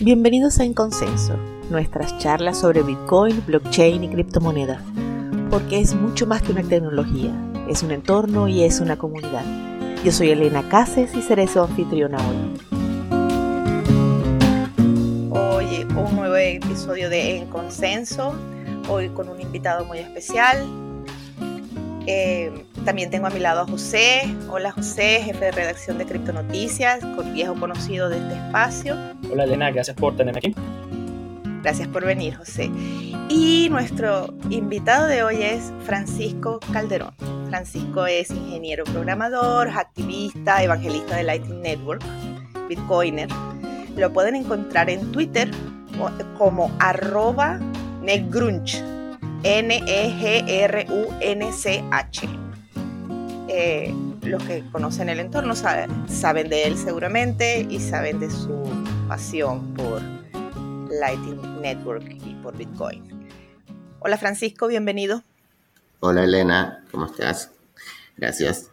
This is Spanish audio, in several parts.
Bienvenidos a En Consenso, nuestras charlas sobre Bitcoin, blockchain y criptomonedas, porque es mucho más que una tecnología, es un entorno y es una comunidad. Yo soy Elena Cases y seré su anfitriona hoy. Hoy un nuevo episodio de En Consenso, hoy con un invitado muy especial. Eh, también tengo a mi lado a José. Hola José, jefe de redacción de Criptonoticias, viejo conocido de este espacio. Hola Elena, gracias por tenerme aquí. Gracias por venir José. Y nuestro invitado de hoy es Francisco Calderón. Francisco es ingeniero programador, activista, evangelista de Lightning Network, Bitcoiner. Lo pueden encontrar en Twitter como arroba negrunch, N-E-G-R-U-N-C-H. Eh, los que conocen el entorno saben, saben de él seguramente y saben de su pasión por Lightning Network y por Bitcoin. Hola Francisco, bienvenido. Hola Elena, ¿cómo estás? Gracias.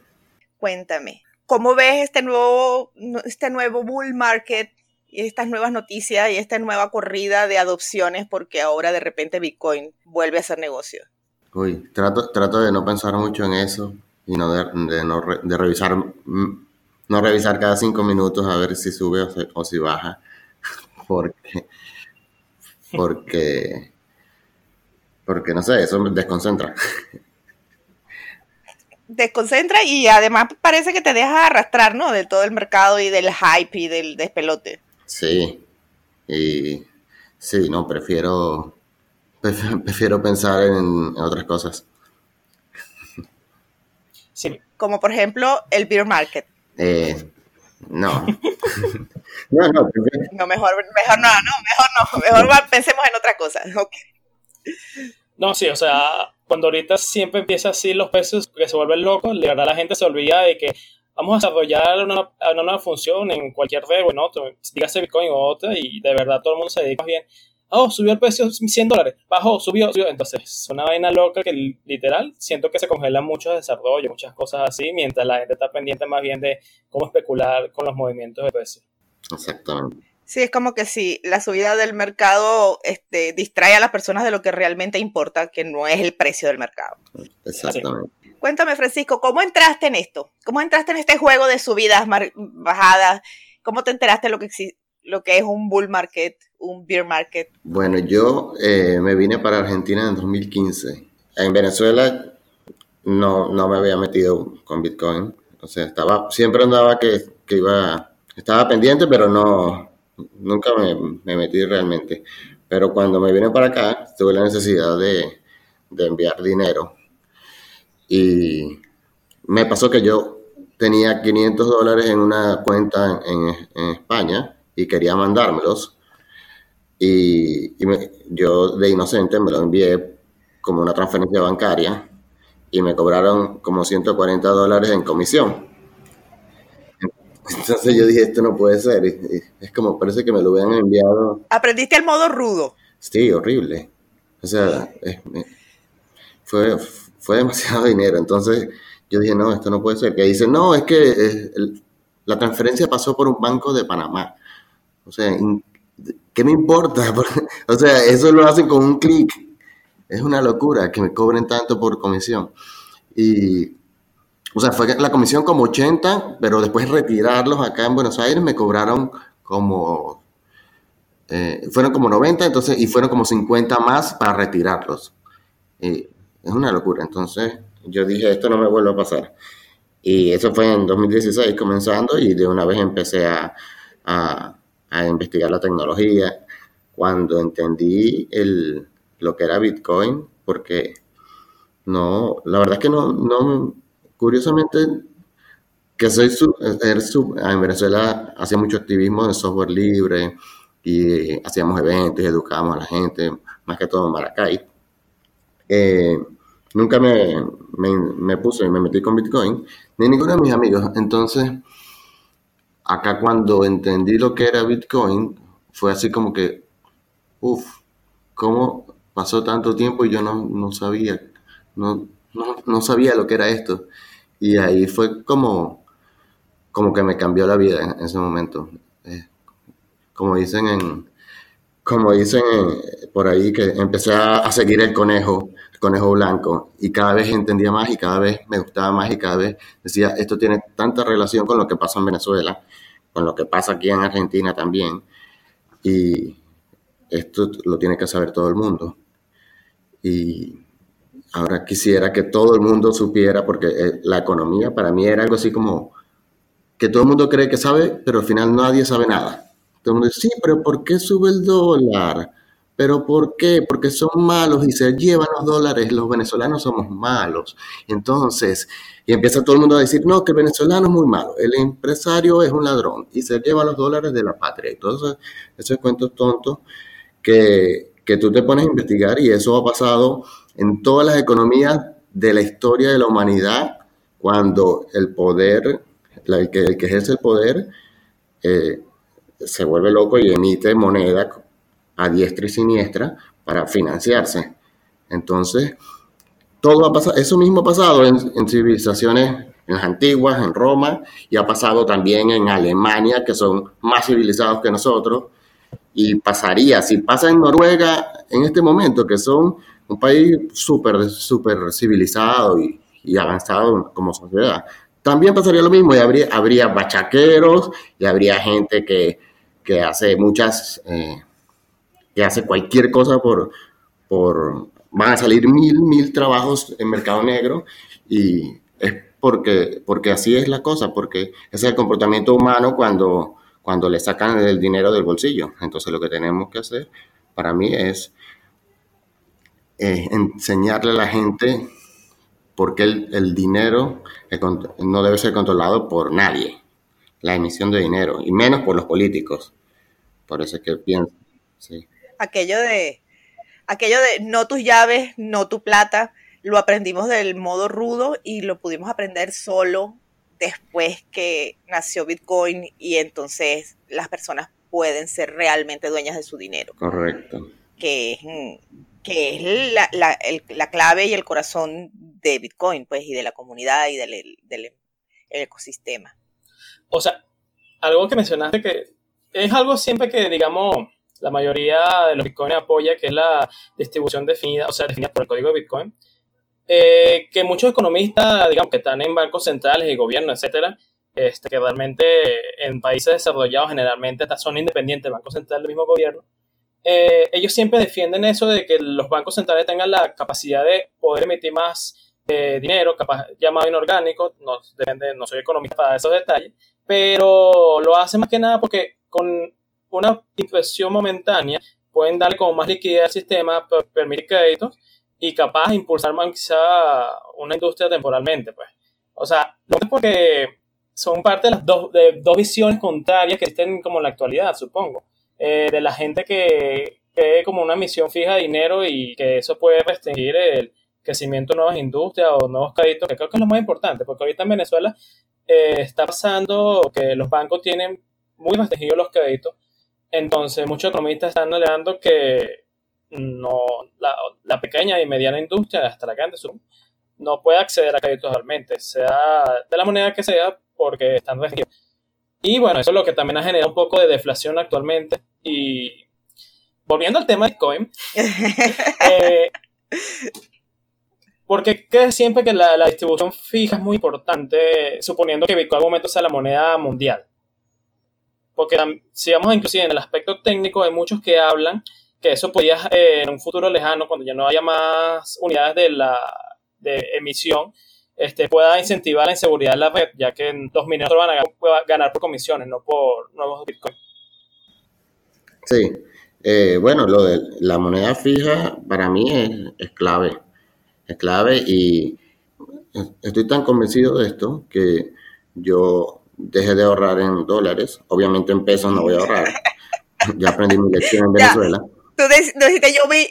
Cuéntame, ¿cómo ves este nuevo, este nuevo bull market y estas nuevas noticias y esta nueva corrida de adopciones porque ahora de repente Bitcoin vuelve a ser negocio? Uy, trato, trato de no pensar mucho en eso y no de, no de revisar mm, no revisar cada cinco minutos a ver si sube o, si baja porque porque porque no sé eso me desconcentra. Desconcentra y además parece que te deja arrastrar no de todo el mercado y del hype y del despelote. Sí y sí no prefiero prefiero pensar en otras cosas como por ejemplo el beer market. Eh, no. no, no, no, mejor, mejor no, no, mejor no, mejor pensemos en otra cosa. No, sí, o sea, cuando ahorita siempre empieza así los precios que se vuelven locos, de verdad la gente se olvida de que vamos a desarrollar una, una nueva función en cualquier red o en otro, dígase Bitcoin o otra, y de verdad todo el mundo se dedica bien oh, subió el precio 100 dólares, bajó, subió, subió. Entonces, es una vaina loca que literal siento que se congela mucho desarrollo, muchas cosas así, mientras la gente está pendiente más bien de cómo especular con los movimientos de precio. Exactamente. Sí, es como que si la subida del mercado este, distrae a las personas de lo que realmente importa, que no es el precio del mercado. Exactamente. Cuéntame, Francisco, ¿cómo entraste en esto? ¿Cómo entraste en este juego de subidas, bajadas? ¿Cómo te enteraste de lo que, lo que es un bull market, un beer market? Bueno, yo eh, me vine para Argentina en 2015. En Venezuela no, no me había metido con Bitcoin. O sea, estaba, siempre andaba que, que iba, estaba pendiente, pero no, nunca me, me, metí realmente. Pero cuando me vine para acá, tuve la necesidad de, de enviar dinero. Y me pasó que yo tenía 500 dólares en una cuenta en, en España y quería mandármelos. Y, yo de inocente me lo envié como una transferencia bancaria y me cobraron como 140 dólares en comisión. Entonces yo dije, esto no puede ser. Es como parece que me lo hubieran enviado. ¿Aprendiste el modo rudo? Sí, horrible. O sea, fue, fue demasiado dinero. Entonces yo dije, no, esto no puede ser. Que dice, no, es que la transferencia pasó por un banco de Panamá. O sea, ¿qué me importa? o sea, eso lo hacen con un clic. Es una locura que me cobren tanto por comisión. Y, o sea, fue la comisión como 80, pero después retirarlos acá en Buenos Aires me cobraron como, eh, fueron como 90, entonces, y fueron como 50 más para retirarlos. es una locura. Entonces, yo dije, esto no me vuelve a pasar. Y eso fue en 2016 comenzando y de una vez empecé a investigar la tecnología, cuando entendí el, lo que era Bitcoin, porque no, la verdad es que no, no curiosamente, que soy en Venezuela hacía mucho activismo de software libre y hacíamos eventos educábamos a la gente, más que todo en Maracay. Eh, nunca me, me, me puse y me metí con Bitcoin, ni ninguno de mis amigos. Entonces, acá cuando entendí lo que era Bitcoin, fue así como que, uff, ¿cómo pasó tanto tiempo y yo no, sabía, no, no, sabía lo que era esto? Y ahí fue como, como que me cambió la vida en, ese momento. Eh, como dicen en, como dicen eh, por ahí, que empecé a, seguir el conejo, el conejo blanco, y cada vez entendía más y cada vez me gustaba más y cada vez decía, esto tiene tanta relación con lo que pasa en Venezuela, con lo que pasa aquí en Argentina también, y esto lo tiene que saber todo el mundo. Y ahora quisiera que todo el mundo supiera, porque eh, la economía para mí era algo así como que todo el mundo cree que sabe, pero al final nadie sabe nada. Dice, sí, pero ¿por qué sube el dólar? ¿Pero por qué? Porque son malos y se llevan los dólares. Los venezolanos somos malos. Entonces, y empieza todo el mundo a decir, no, que el venezolano es muy malo. El empresario es un ladrón y se lleva los dólares de la patria. Entonces, esos cuentos tontos que, que tú te pones a investigar y eso ha pasado en todas las economías de la historia de la humanidad cuando el poder, el que, el que ejerce el poder, eh, se vuelve loco y emite moneda a diestra y siniestra para financiarse. Entonces, todo ha pasado, eso mismo ha pasado en, civilizaciones en las antiguas, en Roma, y ha pasado también en Alemania, que son más civilizados que nosotros, y pasaría, si pasa en Noruega en este momento, que son un país súper civilizado y, avanzado como sociedad, también pasaría lo mismo, y habría, habría bachaqueros, y habría gente que, que hace muchas, eh, que hace cualquier cosa por, por, van a salir mil, mil trabajos en mercado negro y es porque, porque así es la cosa, porque es el comportamiento humano cuando, cuando le sacan el dinero del bolsillo. Entonces lo que tenemos que hacer para mí es enseñarle a la gente por qué el, el dinero no debe ser controlado por nadie la emisión de dinero, y menos por los políticos. Por eso es que pienso, sí. Aquello de, aquello de no tus llaves, no tu plata, lo aprendimos del modo rudo y lo pudimos aprender solo después que nació Bitcoin y entonces las personas pueden ser realmente dueñas de su dinero. Correcto. Que es, que es la, la, la clave y el corazón de Bitcoin, pues, y de la comunidad y del, del ecosistema. O sea, algo que mencionaste que es algo siempre que, digamos, la mayoría de los Bitcoin apoya, que es la distribución definida, o sea, definida por el código de Bitcoin, eh, que muchos economistas, digamos, que están en bancos centrales y gobiernos, etcétera, este, que realmente en países desarrollados generalmente son independientes del Banco Central del mismo gobierno, eh, ellos siempre defienden eso de que los bancos centrales tengan la capacidad de poder emitir más eh, dinero, llamado inorgánico, no, depende, no soy economista para esos detalles, pero lo hace más que nada porque con una impresión momentánea pueden darle como más liquidez al sistema, permitir créditos y capaz impulsar más quizá una industria temporalmente, pues. O sea, no es porque son parte de las dos, de dos visiones contrarias que existen como en la actualidad, supongo. Eh, de la gente que ve como una misión fija de dinero y que eso puede restringir el crecimiento de nuevas industrias o nuevos créditos, que creo que es lo más importante, porque ahorita en Venezuela eh, está pasando que los bancos tienen muy restringidos los créditos. Entonces, muchos economistas están alegando que no, la, pequeña y mediana industria, hasta la grande, no puede acceder a créditos realmente, sea de la moneda que sea, porque están restringidos. Y bueno, eso es lo que también ha generado un poco de deflación actualmente. Y volviendo al tema de Bitcoin, eh, porque siempre que la, distribución fija es muy importante, suponiendo que Bitcoin en algún momento sea la moneda mundial. Porque si vamos inclusive en el aspecto técnico, hay muchos que hablan que eso podría eh, en un futuro lejano, cuando ya no haya más unidades de, la, de emisión, este, pueda incentivar la inseguridad de la red, ya que los mineros van a ganar, por comisiones, no por nuevos Bitcoin. Sí, eh, bueno, lo de la moneda fija para mí es, es clave es clave y estoy tan convencido de esto que yo dejé de ahorrar en dólares. Obviamente en pesos no voy a ahorrar. Ya aprendí mi lección en Venezuela. Tú dijiste, yo vi,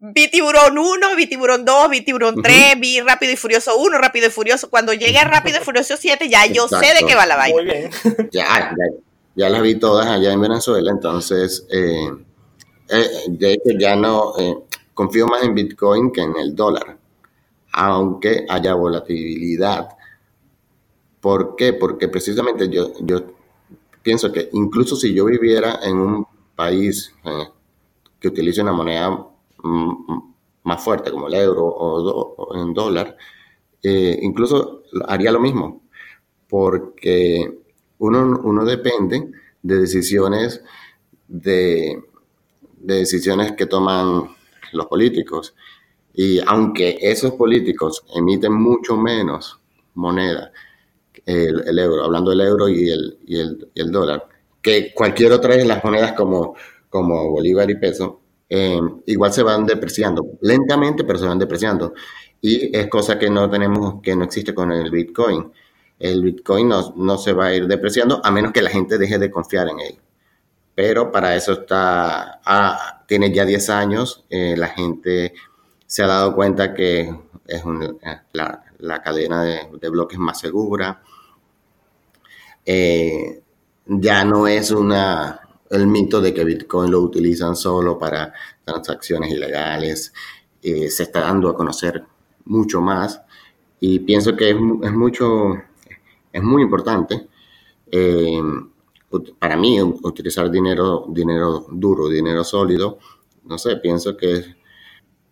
vi tiburón 1, vi tiburón 2, vi tiburón 3, vi rápido y furioso 1, rápido y furioso. Cuando llegue a rápido y furioso 7 ya yo sé de qué va la vaina. Muy bien. Ya, ya, las vi todas allá en Venezuela, entonces eh, eh, de hecho ya no eh, confío más en Bitcoin que en el dólar aunque haya volatilidad. ¿Por qué? Porque precisamente yo, yo pienso que incluso si yo viviera en un país eh, que utilice una moneda más fuerte como el euro o, en dólar, eh, incluso haría lo mismo, porque uno, uno depende de decisiones de, de decisiones que toman los políticos. Y aunque esos políticos emiten mucho menos moneda, el, euro, hablando del euro y el, y el, y el dólar, que cualquier otra de las monedas como, como Bolívar y peso, eh, igual se van depreciando, lentamente, pero se van depreciando. Y es cosa que no tenemos, que no existe con el Bitcoin. El Bitcoin no, no se va a ir depreciando a menos que la gente deje de confiar en él. Pero para eso está, ah, tiene ya 10 años, eh, la gente se ha dado cuenta que es eh, la, la, cadena de, de, bloques más segura. Eh, ya no es una, el mito de que Bitcoin lo utilizan solo para transacciones ilegales. Eh, se está dando a conocer mucho más y pienso que es, mucho, es muy importante eh, para mí utilizar dinero, dinero duro, dinero sólido. No sé, pienso que,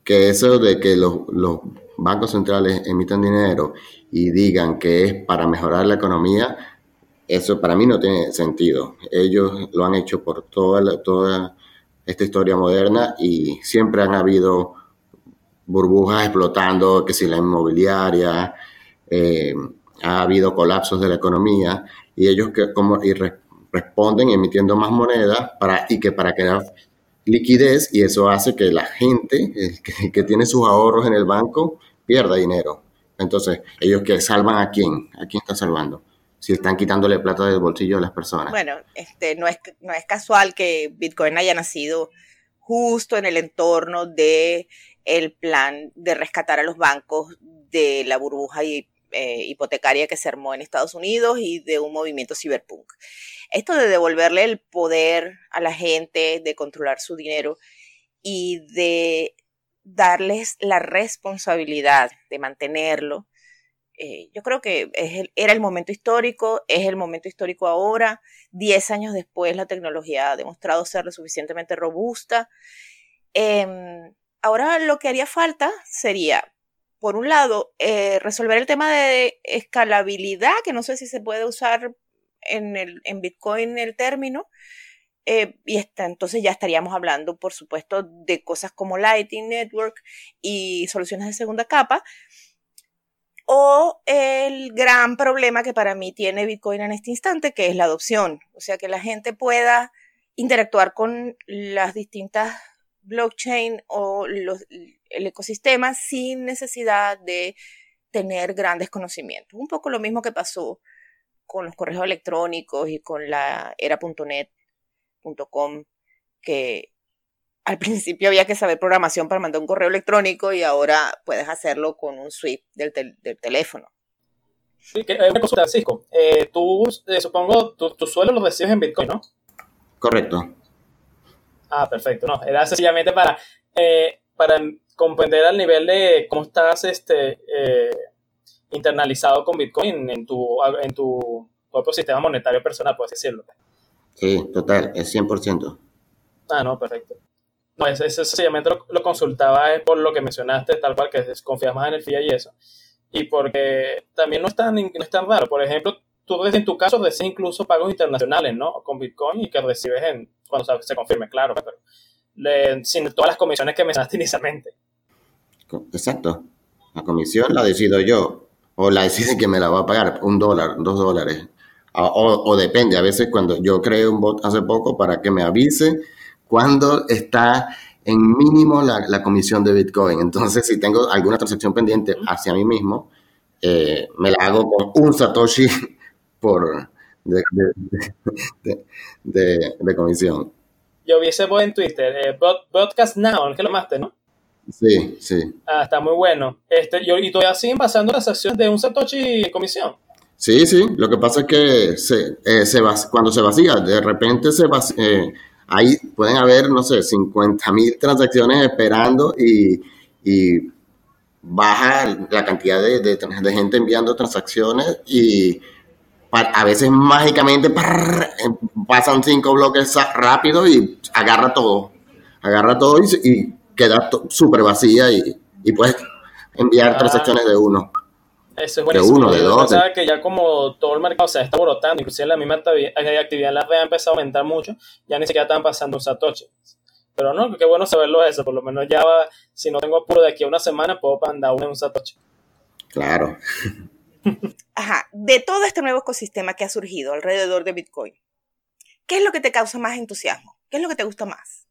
que eso de que los, los bancos centrales emitan dinero y digan que es para mejorar la economía, eso para mí no tiene sentido. Ellos lo han hecho por toda, toda esta historia moderna y siempre han habido burbujas explotando, que si la inmobiliaria, eh, ha habido colapsos de la economía y ellos que como y responden emitiendo más monedas para y que para crear liquidez y eso hace que la gente que, que, tiene sus ahorros en el banco pierda dinero. Entonces, ellos que salvan a quién? ¿A quién están salvando? Si están quitándole plata del bolsillo a las personas. Bueno, este, no, es, no es casual que Bitcoin haya nacido justo en el entorno de el plan de rescatar a los bancos de la burbuja eh, hipotecaria que se armó en Estados Unidos y de un movimiento cyberpunk. Esto de devolverle el poder a la gente, de controlar su dinero y de darles la responsabilidad de mantenerlo, eh, yo creo que era el momento histórico, es el momento histórico ahora. Diez años después la tecnología ha demostrado ser lo suficientemente robusta. Em, ahora lo que haría falta sería, por un lado, eh, resolver el tema de escalabilidad, que no sé si se puede usar en, el, en Bitcoin el término. Eh, y entonces ya estaríamos hablando, por supuesto, de cosas como Lightning Network y soluciones de segunda capa, o el gran problema que para mí tiene Bitcoin en este instante, que es la adopción. O sea, que la gente pueda interactuar con las distintas blockchain o el ecosistema sin necesidad de tener grandes conocimientos. Un poco lo mismo que pasó con los correos electrónicos y con la era.net.com, que al principio había que saber programación para mandar un correo electrónico y ahora puedes hacerlo con un sweep del, teléfono. Sí, que, una consulta, Francisco. Eh, tú, eh, supongo, tu, tu suelo lo recibes en Bitcoin, ¿no? Correcto. Ah, perfecto. No, era sencillamente para, eh, para comprender al nivel de cómo estás este, internalizado con Bitcoin en tu, en tu propio sistema monetario personal, puedes decirlo. Sí, total, es 100%. Ah, no, perfecto. No, eso, sencillamente lo, consultaba es por lo que mencionaste, tal cual que confías más en el FIA y eso. Y porque también no es tan, no es tan raro. Por ejemplo, tú en tu caso recibes incluso pagos internacionales, ¿no? Con Bitcoin y que recibes en, cuando se confirme, claro, pero sin todas las comisiones que mencionaste inicialmente. Exacto. La comisión la decido yo. O la decide que me la va a pagar un dólar, dos dólares. O, o, depende, a veces cuando yo creé un bot hace poco para que me avise cuando está en mínimo la, comisión de Bitcoin. Entonces, si tengo alguna transacción pendiente hacia mí mismo, eh, me la hago con un Satoshi por de, de, comisión. Yo vi ese bot en Twitter, eh, Broadcast Now, que lo llamaste, ¿no? Sí, sí. Ah, está muy bueno. Este, yo, y todavía siguen pasando transacciones de un Satoshi en comisión. Sí, sí. Lo que pasa es que se, eh, se cuando se vacía, de repente se vacía, eh, ahí pueden haber, no sé, 50 mil transacciones esperando y, baja la cantidad de, gente enviando transacciones y a veces mágicamente em, pasan cinco bloques rápido y agarra todo. agarra todo y, queda súper vacía y, y, puedes enviar ah. transacciones de uno. Eso es buenísimo. De uno, de dos. De... que ya como todo el mercado se está brotando, inclusive la misma actividad en la red ha empezado a aumentar mucho, ya ni siquiera están pasando un satoshi. Pero no, qué bueno saberlo eso, por lo menos ya va, si no tengo apuro de aquí a una semana, puedo mandar uno en un satoshi. Claro. Ajá, de todo este nuevo ecosistema que ha surgido alrededor de Bitcoin, ¿qué es lo que te causa más entusiasmo? ¿Qué es lo que te gusta más?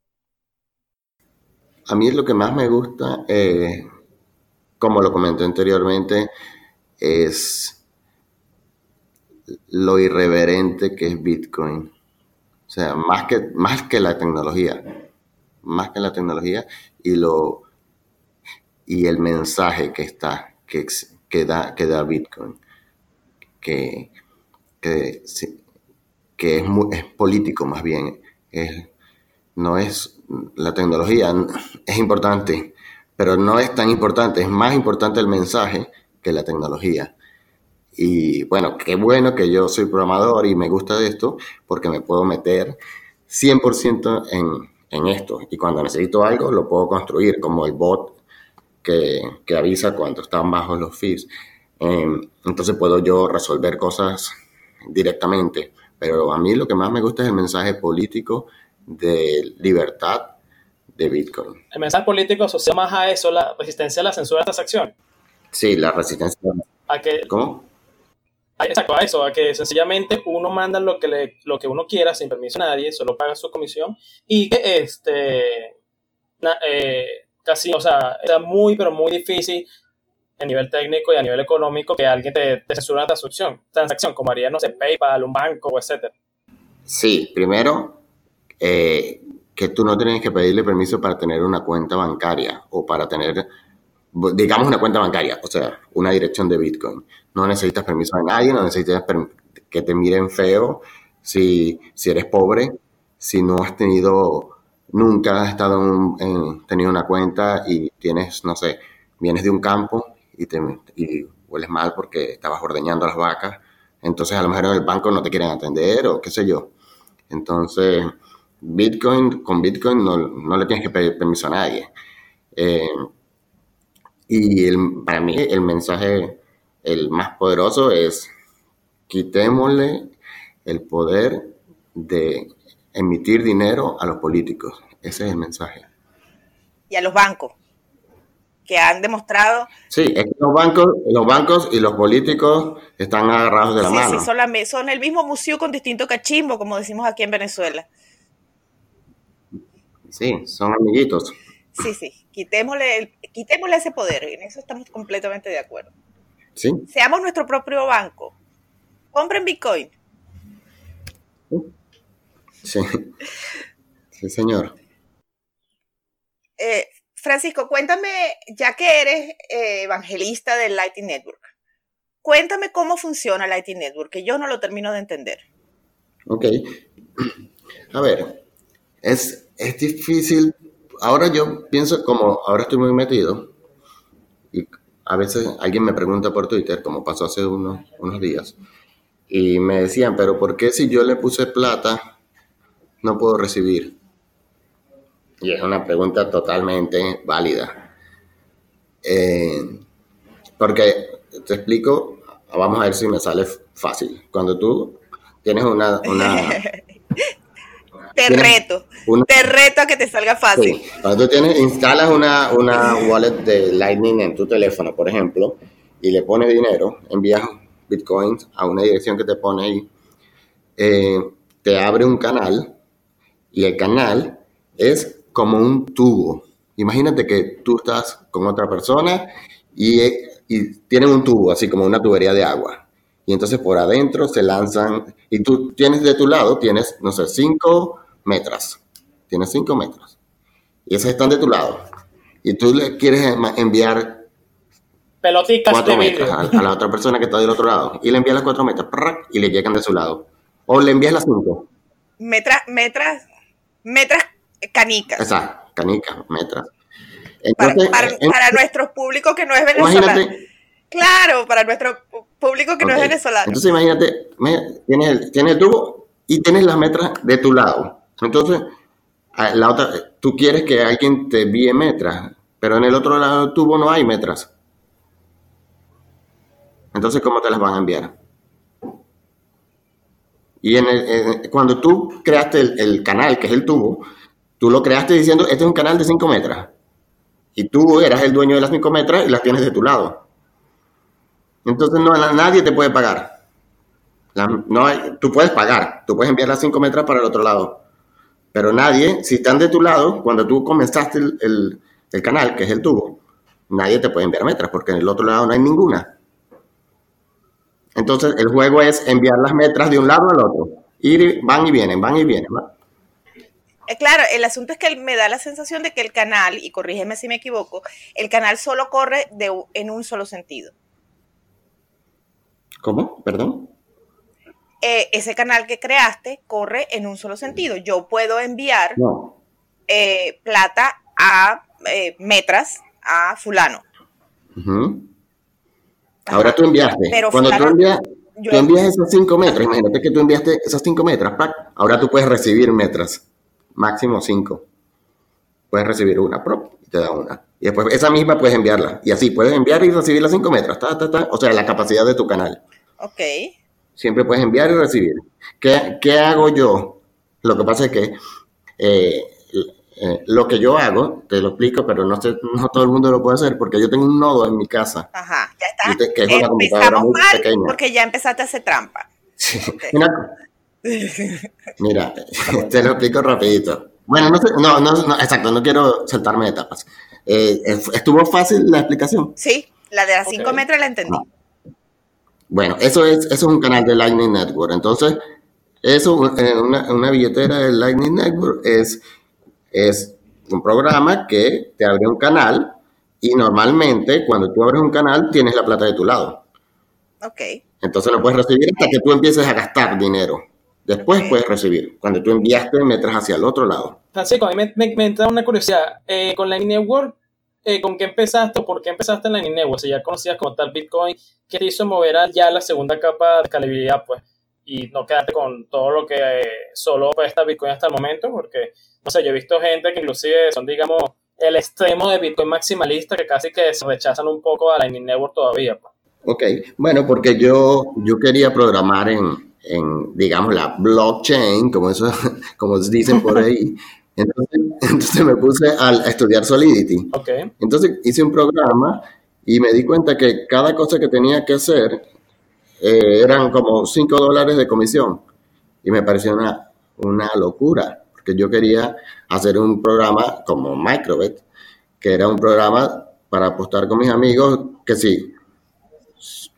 A mí lo que más me gusta, eh, como lo comenté anteriormente, es lo irreverente que es Bitcoin. O sea, más que, más que la tecnología. Más que la tecnología y lo y el mensaje que está, que, que, da, que da Bitcoin. Que, que, es, es político más bien. Es, no es la tecnología, es importante, pero no es tan importante, es más importante el mensaje que la tecnología. Y bueno, qué bueno que yo soy programador y me gusta esto porque me puedo meter 100% en, en esto. Y cuando necesito algo, lo puedo construir, como el bot que, que avisa cuando están bajos los fees. Em, entonces puedo yo resolver cosas directamente. Pero a mí lo que más me gusta es el mensaje político de libertad de Bitcoin. ¿El mensaje político asocia más a eso la resistencia a la censura de transacción? Sí, la resistencia. ¿A que, ¿Cómo? exacto, a eso, a que sencillamente uno manda lo que, le, lo que uno quiera sin permiso a nadie, solo paga su comisión y que este, eh, casi, o sea, era muy, pero muy difícil a nivel técnico y a nivel económico que alguien te, te censure una transacción, transacción, como haría, no sé, PayPal, un banco, etcétera. Sí, primero, eh, que tú no tienes que pedirle permiso para tener una cuenta bancaria o para tener, digamos, una cuenta bancaria, o sea, una dirección de Bitcoin. No necesitas permiso de nadie, no necesitas que te miren feo si, si eres pobre, si no has tenido, nunca has estado en, tenido una cuenta y tienes, no sé, vienes de un campo y, te, hueles mal porque estabas ordeñando las vacas, entonces a lo mejor en el banco no te quieren atender o qué sé yo. Entonces, Bitcoin, con Bitcoin no, le tienes que pedir permiso a nadie. Eh, y para mí el mensaje, el más poderoso es quitémosle el poder de emitir dinero a los políticos. Ese es el mensaje. Y a los bancos, que han demostrado... Sí, es que los bancos, los bancos y los políticos están agarrados de la mano. Sí, son, son el mismo museo con distinto cachimbo, como decimos aquí en Venezuela. Sí, son amiguitos. Sí, sí, quitémosle, quitémosle ese poder, en eso estamos completamente de acuerdo. Sí. Seamos nuestro propio banco. Compren Bitcoin. Sí, sí señor. Eh, Francisco, cuéntame, ya que eres eh, evangelista del Lightning Network, cuéntame cómo funciona Lightning Network, que yo no lo termino de entender. Ok. A ver, es es difícil. Ahora yo pienso, como ahora estoy muy metido, y a veces alguien me pregunta por Twitter, como pasó hace unos, unos días, y me decían, pero ¿por qué si yo le puse plata no puedo recibir? Y es una pregunta totalmente válida. Eh, porque te explico, vamos a ver si me sale fácil. Cuando tú tienes una, una Te reto. Te reto a que te salga fácil. Cuando tú tienes, instalas una, una wallet de Lightning en tu teléfono, por ejemplo, y le pones dinero, envías bitcoins a una dirección que te pone ahí, eh, te abre un canal y el canal es como un tubo. Imagínate que tú estás con otra persona y, y tienen un tubo, así como una tubería de agua. Y entonces por adentro se lanzan, y tú tienes de tu lado, tienes, no sé, cinco metros. Tienes 5 metros. Y esas están de tu lado. Y tú le quieres enviar pelotitas 4 metros a, la otra persona que está del otro lado. Y le envías las 4 metros y le llegan de su lado. O le envías las 5. Metras, metras, metras canicas. Exacto, canicas, metras. para, para, nuestro público que no es venezolano. Claro, para nuestro público que no es venezolano. Entonces imagínate, tienes el, tienes el tubo y tienes las metras de tu lado. Entonces, la otra, tú quieres que alguien te envíe metras, pero en el otro lado del tubo no hay metras. Entonces, ¿cómo te las van a enviar? Y en cuando tú creaste el, canal, que es el tubo, tú lo creaste diciendo, este es un canal de 5 metros. Y tú eras el dueño de las 5 metros y las tienes de tu lado. Entonces no, nadie te puede pagar. no hay, tú puedes pagar, tú puedes enviar las 5 metros para el otro lado. Pero nadie, si están de tu lado, cuando tú comenzaste el, el canal, que es el tubo, nadie te puede enviar metras, porque en el otro lado no hay ninguna. Entonces, el juego es enviar las metras de un lado al otro. Ir, van y vienen, van y vienen. Eh, claro, el asunto es que me da la sensación de que el canal, y corrígeme si me equivoco, el canal solo corre de, en un solo sentido. ¿Cómo? ¿Perdón? Eh, ese canal que creaste corre en un solo sentido. Yo puedo enviar eh, plata a metras a fulano. Ahora tú enviaste. Cuando tú envías, tú envías esos 5 metros, imagínate que tú enviaste esos 5 metros, ahora tú puedes recibir metras, máximo 5. Puedes recibir una prop y te da una. Y después esa misma puedes enviarla. Y así puedes enviar y recibir las 5 metros. o sea, la capacidad de tu canal. Ok. Siempre puedes enviar y recibir. ¿Qué, qué hago yo? Lo que pasa es que eh, eh, lo que yo hago, te lo explico, pero no, sé, no todo el mundo lo puede hacer porque yo tengo un nodo en mi casa. Ajá, ya está. que es una computadora muy pequeña. Porque ya empezaste a hacer trampa. Mira, te lo explico rapidito. Bueno, no, sé, no, no, exacto, no quiero saltarme etapas. Eh, ¿Estuvo fácil la explicación? Sí, la de las 5 metros la entendí. Bueno, eso es, eso es un canal de Lightning Network. Entonces, eso, eh, una, una billetera de Lightning Network es es un programa que te abre un canal y normalmente cuando tú abres un canal tienes la plata de tu lado. Ok. Entonces lo puedes recibir hasta que tú empieces a gastar dinero. Después puedes recibir. Cuando tú enviaste, metes hacia el otro lado. Francisco, a mí me, me, da una curiosidad. Eh, con Lightning Network, eh, ¿con qué empezaste o por qué empezaste en Lightning Network? Si ya conocías como tal Bitcoin, ¿qué te hizo mover ya la segunda capa de escalabilidad, pues? Y no quedarte con todo lo que eh, solo está Bitcoin hasta el momento, porque o sea, yo he visto gente que inclusive son, digamos, el extremo de Bitcoin maximalista que casi que se rechazan un poco a Lightning Network todavía. Pues. Ok, bueno, porque yo, yo quería programar en, en, digamos, la blockchain, como, eso, como dicen por ahí. Entonces, entonces me puse a, estudiar Solidity. Okay. Entonces hice un programa y me di cuenta que cada cosa que tenía que hacer eh, eran como 5 dólares de comisión. Y me pareció una, una locura que yo quería hacer un programa como Microbet, que era un programa para apostar con mis amigos, que sí,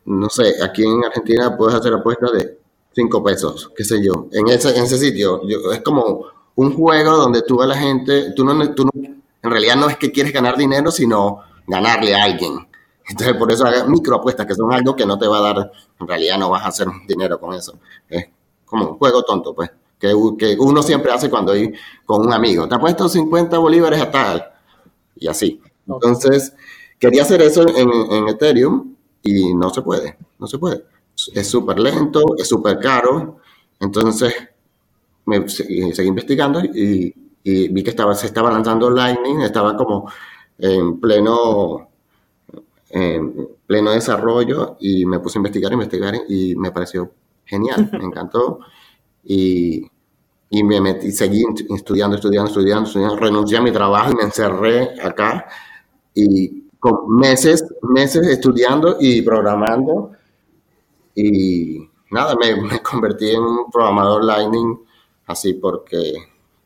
no sé, aquí en Argentina puedes hacer apuestas de 5 pesos, qué sé yo, en ese, en ese sitio. es como un juego donde tú a la gente, tú no, tú en realidad no es que quieres ganar dinero, sino ganarle a alguien. Entonces, por eso hagas microapuestas, que son algo que no te va a dar, en realidad no vas a hacer dinero con eso. Es como un juego tonto, pues que, uno siempre hace cuando hay con un amigo. Te ha puesto 50 bolívares a tal. Y así. Entonces, quería hacer eso en, Ethereum y no se puede. No se puede. Es súper lento, es súper caro. Entonces, me seguí, investigando y, vi que estaba, se estaba lanzando Lightning, estaba como en pleno, en pleno desarrollo y me puse a investigar, investigar y me pareció genial, me encantó. Y, y me metí, seguí estudiando, estudiando, estudiando, estudiando, renuncié a mi trabajo y me encerré acá y con meses, meses estudiando y programando y nada, me, me convertí en un programador Lightning así porque,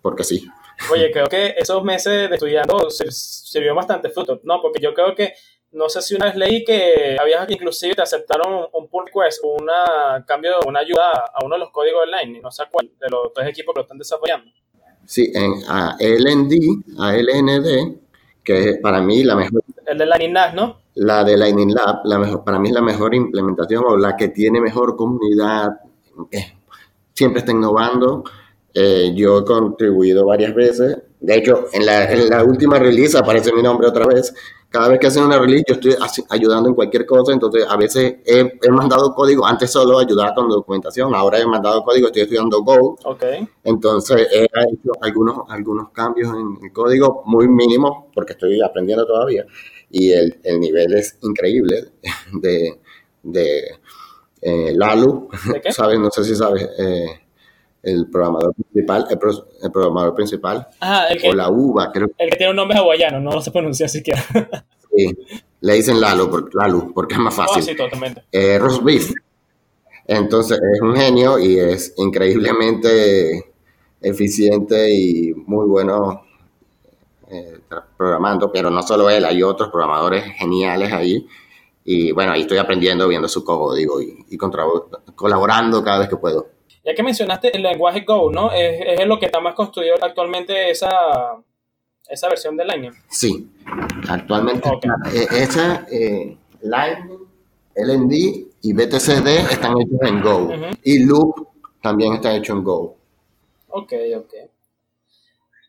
porque sí. Oye, creo que esos meses de estudiando sirvió bastante fruto, ¿no? Porque yo creo que no sé si una vez leí que habías inclusive te aceptaron un pull request, una cambio, una ayuda a uno de los códigos de Lightning, no sé cuál, de los tres equipos que lo están desarrollando. Sí, en a LND, a LND, que es para mí la mejor. El de Lightning Lab, ¿no? La de Lightning Lab, la mejor, para mí es la mejor implementación o la que tiene mejor comunidad, siempre está innovando. Eh, yo he contribuido varias veces. De hecho, en la, en la, última release aparece mi nombre otra vez. Cada vez que hacen una release, yo estoy ayudando en cualquier cosa. Entonces, a veces he, he, mandado código. Antes solo ayudaba con documentación. Ahora he mandado código. Estoy estudiando Go. Okay. Entonces, he hecho algunos, algunos cambios en el código muy mínimos porque estoy aprendiendo todavía. Y el, el nivel es increíble de, de eh, Lalu. ¿De ¿Sabes? No sé si sabes. Eh, el programador principal, el, programador principal, el que, o la uva, creo. El que tiene un nombre hawaiano, no se pronuncia siquiera. sí, le dicen Lalo, por, Lalu, porque es más fácil. Oh, sí, totalmente. Eh, beef. Entonces es un genio y es increíblemente eficiente y muy bueno eh, programando, pero no solo él, hay otros programadores geniales ahí. Y bueno, ahí estoy aprendiendo, viendo su código y, y colaborando cada vez que puedo. Ya que mencionaste el lenguaje Go, ¿no? Es, es lo que está más construido actualmente esa, esa versión de Lightning. Sí, actualmente eh, esa eh, Lightning, LND y BTCD están hechos en Go. Y Loop también está hecho en Go. Ok, ok.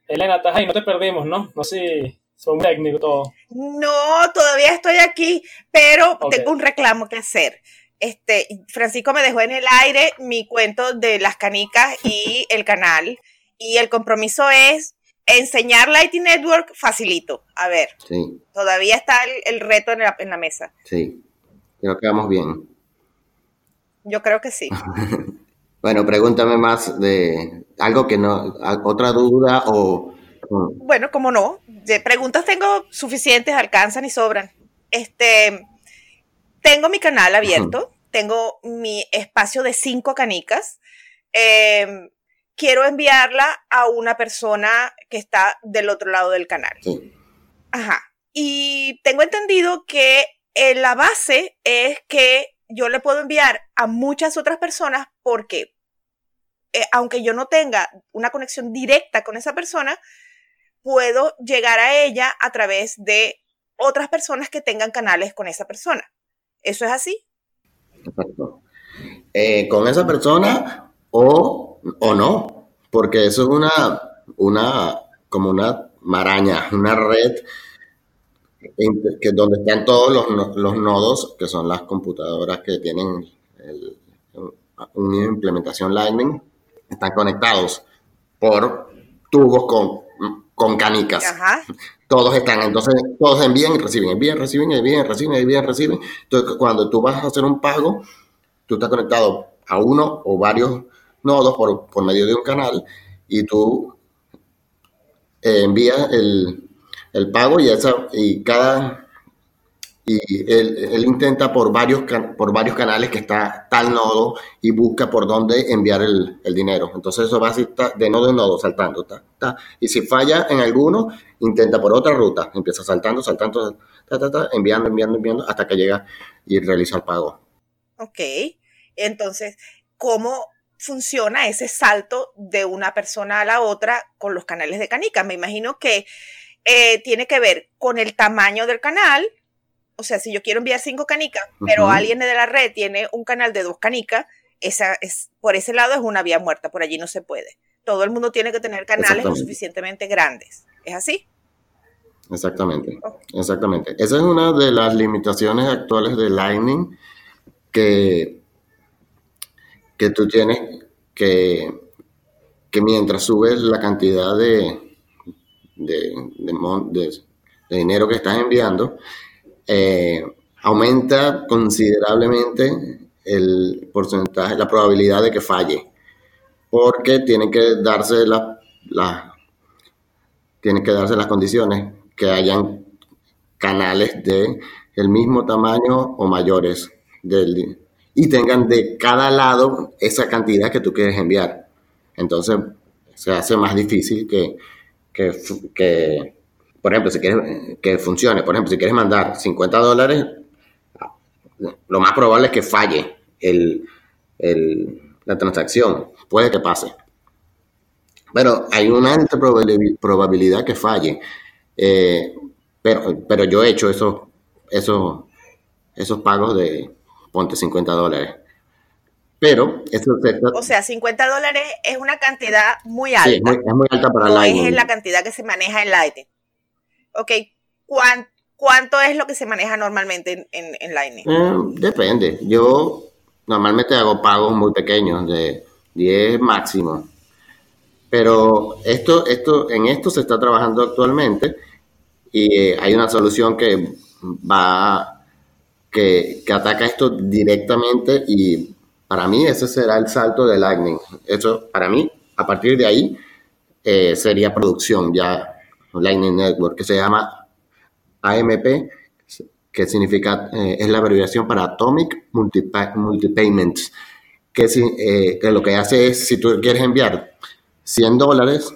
Elena, estás ahí, no te perdimos, ¿no? No sé si son técnico todo. No, todavía estoy aquí, pero tengo un reclamo que hacer este, Francisco me dejó en el aire mi cuento de las canicas y el canal. Y el compromiso es enseñar Lighting Network facilito. A ver, todavía está el, reto en la, en la, mesa. Sí, creo que vamos bien. Yo creo que sí. bueno, pregúntame más de algo que no, otra duda o... Bueno, como no, de preguntas tengo suficientes, alcanzan y sobran. Este, tengo mi canal abierto, tengo mi espacio de cinco canicas. Em, quiero enviarla a una persona que está del otro lado del canal. Ajá. Y tengo entendido que eh, la base es que yo le puedo enviar a muchas otras personas porque, eh, aunque yo no tenga una conexión directa con esa persona, puedo llegar a ella a través de otras personas que tengan canales con esa persona. ¿Eso es así? Exacto. Eh, con esa persona o, o no, porque eso es una, una, como una maraña, una red que donde están todos los, los, nodos, que son las computadoras que tienen una implementación Lightning, están conectados por tubos con, con canicas. Ajá todos están, entonces todos envían y reciben, envían, reciben, envían, reciben, envían, reciben. Entonces, cuando tú vas a hacer un pago, tú estás conectado a uno o varios nodos por, por medio de un canal y tú eh, envías el, el, pago y, esa, y cada y él, intenta por varios, por varios canales que está tal nodo y busca por dónde enviar el, dinero. Entonces eso va así de nodo en nodo, saltando. Y si falla en alguno, intenta por otra ruta. Empieza saltando, saltando, enviando, enviando, enviando, hasta que llega y realiza el pago. Ok. Entonces, ¿cómo funciona ese salto de una persona a la otra con los canales de canica? Me imagino que eh, tiene que ver con el tamaño del canal, o sea, si yo quiero enviar cinco canicas, pero alguien de la red tiene un canal de dos canicas, esa es, por ese lado es una vía muerta, por allí no se puede. Todo el mundo tiene que tener canales lo suficientemente grandes. ¿Es así? Exactamente, exactamente. Esa es una de las limitaciones actuales de Lightning que, que tú tienes que, que mientras subes la cantidad de, de, de dinero que estás enviando, eh, aumenta considerablemente el porcentaje, la probabilidad de que falle, porque tienen que darse las que darse las condiciones que hayan canales de el mismo tamaño o mayores del, y tengan de cada lado esa cantidad que tú quieres enviar. Entonces se hace más difícil que, que por ejemplo, si quieres que funcione, por ejemplo, si quieres mandar 50 dólares, lo más probable es que falle la transacción. Puede que pase. Pero hay una alta probabilidad que falle. Eh, pero, pero yo he hecho esos, esos, esos pagos de, ponte 50 dólares. Pero eso O sea, 50 dólares es una cantidad muy alta. Sí, es muy, alta para no Lightning. es la cantidad que se maneja en Lightning. Ok, ¿cuánto, es lo que se maneja normalmente en, Lightning? Eh, depende. Yo normalmente hago pagos muy pequeños, de 10 máximo. Pero esto, esto, en esto se está trabajando actualmente y eh, hay una solución que va, que ataca esto directamente y para mí ese será el salto de Lightning. Eso, para mí, a partir de ahí, eh, sería producción ya Lightning Network, que se llama AMP, que significa, eh, es la abreviación para Atomic Multipayments, que, eh, que lo que hace es, si tú quieres enviar 100 dólares,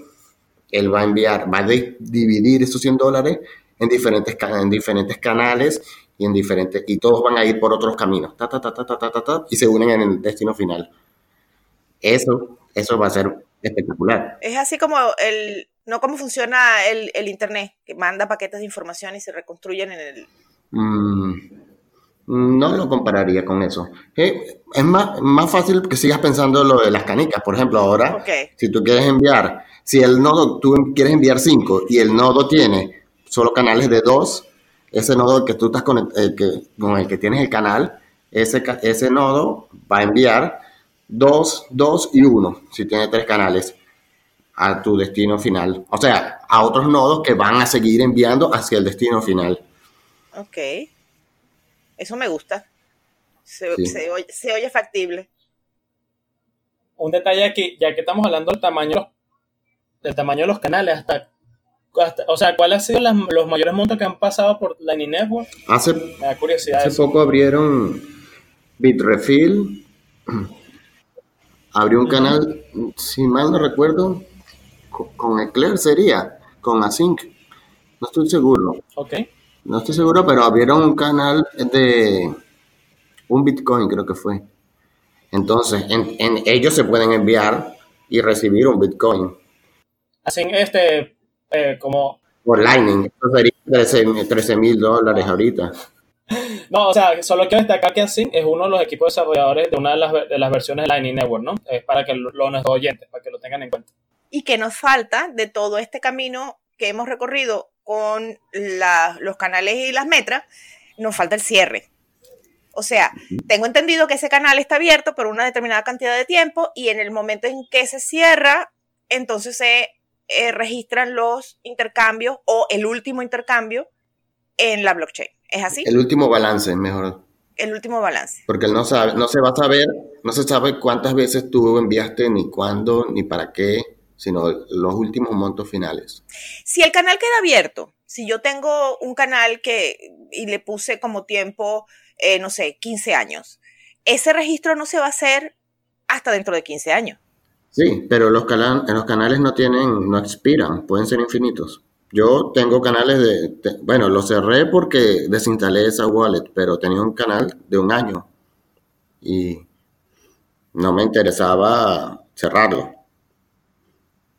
él va a enviar, va a dividir esos 100 dólares en diferentes, en diferentes canales y en diferentes y todos van a ir por otros caminos. Ta, ta, ta, ta, ta, ta, ta, y se unen en el destino final. Eso eso va a ser espectacular. Es así como el no cómo funciona el, el internet que manda paquetes de información y se reconstruyen en el mm, no lo compararía con eso. Eh, es más, más fácil que sigas pensando lo de las canicas. Por ejemplo ahora si tú quieres enviar si el nodo tú quieres enviar 5 y el nodo tiene solo canales de 2 ese nodo que tú estás con el, que, con el que tienes el canal, ese, ese nodo va a enviar 2, 2 y 1, si tiene tres canales, a tu destino final. O sea, a otros nodos que van a seguir enviando hacia el destino final. Ok. Eso me gusta. Se, oye, factible. Un detalle aquí, ya que estamos hablando del tamaño, del tamaño de los canales, hasta o sea, ¿cuáles han sido los mayores montos que han pasado por Lightning Network? Hace, Me da curiosidad hace poco abrieron Bitrefill, abrió un canal, si mal no recuerdo, con, Eclair sería, con Async, no estoy seguro. Ok. No estoy seguro, pero abrieron un canal de un Bitcoin, creo que fue. Entonces, en, en ellos se pueden enviar y recibir un Bitcoin. Así, este, eh, como... Por Lightning, eso sería 13 mil dólares ahorita. No, o sea, solo quiero destacar que Async es uno de los equipos desarrolladores de una de las, de las versiones de Lightning Network, ¿no? Es para que los nuestros oyentes, para que lo tengan en cuenta. Y que nos falta de todo este camino que hemos recorrido con los canales y las metras, nos falta el cierre. O sea, tengo entendido que ese canal está abierto por una determinada cantidad de tiempo y en el momento en que se cierra, entonces se eh, registran los intercambios o el último intercambio en la blockchain. ¿Es así? El último balance, mejor. El último balance. Porque no, sabe, no se va a saber, no se sabe cuántas veces tú enviaste, ni cuándo, ni para qué, sino los últimos montos finales. Si el canal queda abierto, si yo tengo un canal que y le puse como tiempo, eh, no sé, 15 años, ese registro no se va a hacer hasta dentro de 15 años. Sí, pero los, los canales no tienen, no expiran, pueden ser infinitos. Yo tengo canales de, bueno, lo cerré porque desinstalé esa wallet, pero tenía un canal de un año y no me interesaba cerrarlo.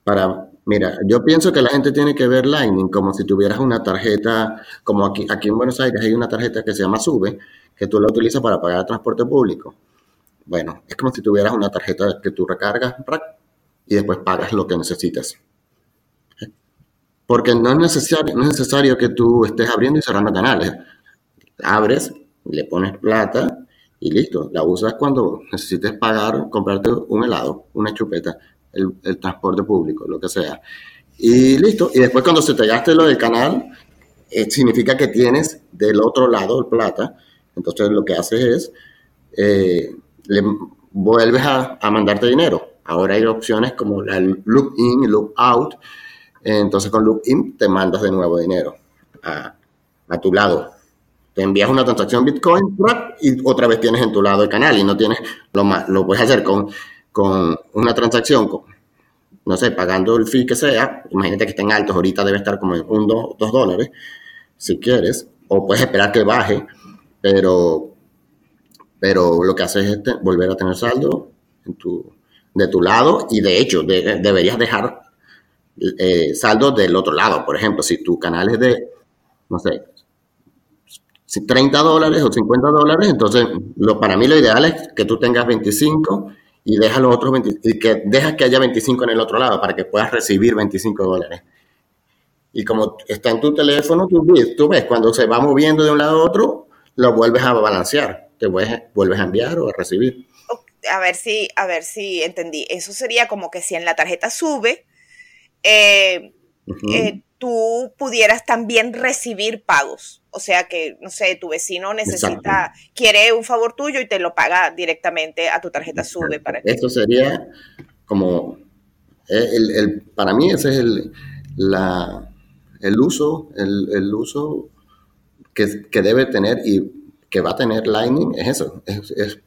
Para, mira, yo pienso que la gente tiene que ver Lightning como si tuvieras una tarjeta, como aquí, aquí en Buenos Aires hay una tarjeta que se llama SUBE, que tú la utilizas para pagar transporte público. Bueno, es como si tuvieras una tarjeta que tú recargas y después pagas lo que necesitas. Porque no es necesario, no es necesario que tú estés abriendo y cerrando canales. Abres, le pones plata y listo. La usas cuando necesites pagar, comprarte un helado, una chupeta, el, transporte público, lo que sea. Y listo. Y después cuando se te gaste lo del canal, eh, significa que tienes del otro lado el plata. Entonces lo que haces es eh, le vuelves a, mandarte dinero. Ahora hay opciones como el look in y look out. Entonces con look in te mandas de nuevo dinero a, tu lado. Te envías una transacción Bitcoin y otra vez tienes en tu lado el canal y no tienes lo más. Lo puedes hacer con, con una transacción, con, no sé, pagando el fee que sea. Imagínate que estén altos, ahorita debe estar como en un, dos dólares, si quieres. O puedes esperar que baje, pero pero lo que haces es volver a tener saldo en tu, de tu lado y de hecho deberías dejar eh, saldo del otro lado. Por ejemplo, si tu canal es de, no sé, 30 dólares o 50 dólares, entonces lo, para mí lo ideal es que tú tengas 25 y deja los otros 20, y que dejas que haya 25 en el otro lado para que puedas recibir 25 dólares. Y como está en tu teléfono, tú, tú ves cuando se va moviendo de un lado a otro, lo vuelves a balancear, te vuelves, vuelves a enviar o a recibir. A ver si, a ver si entendí. Eso sería como que si en la tarjeta sube, eh, eh, tú pudieras también recibir pagos. O sea que, no sé, tu vecino necesita, quiere un favor tuyo y te lo paga directamente a tu tarjeta SUBE. Para que... Esto sería como, eh, el, para mí ese es el, la, el uso, el, uso que, debe tener y que va a tener Lightning es eso, es,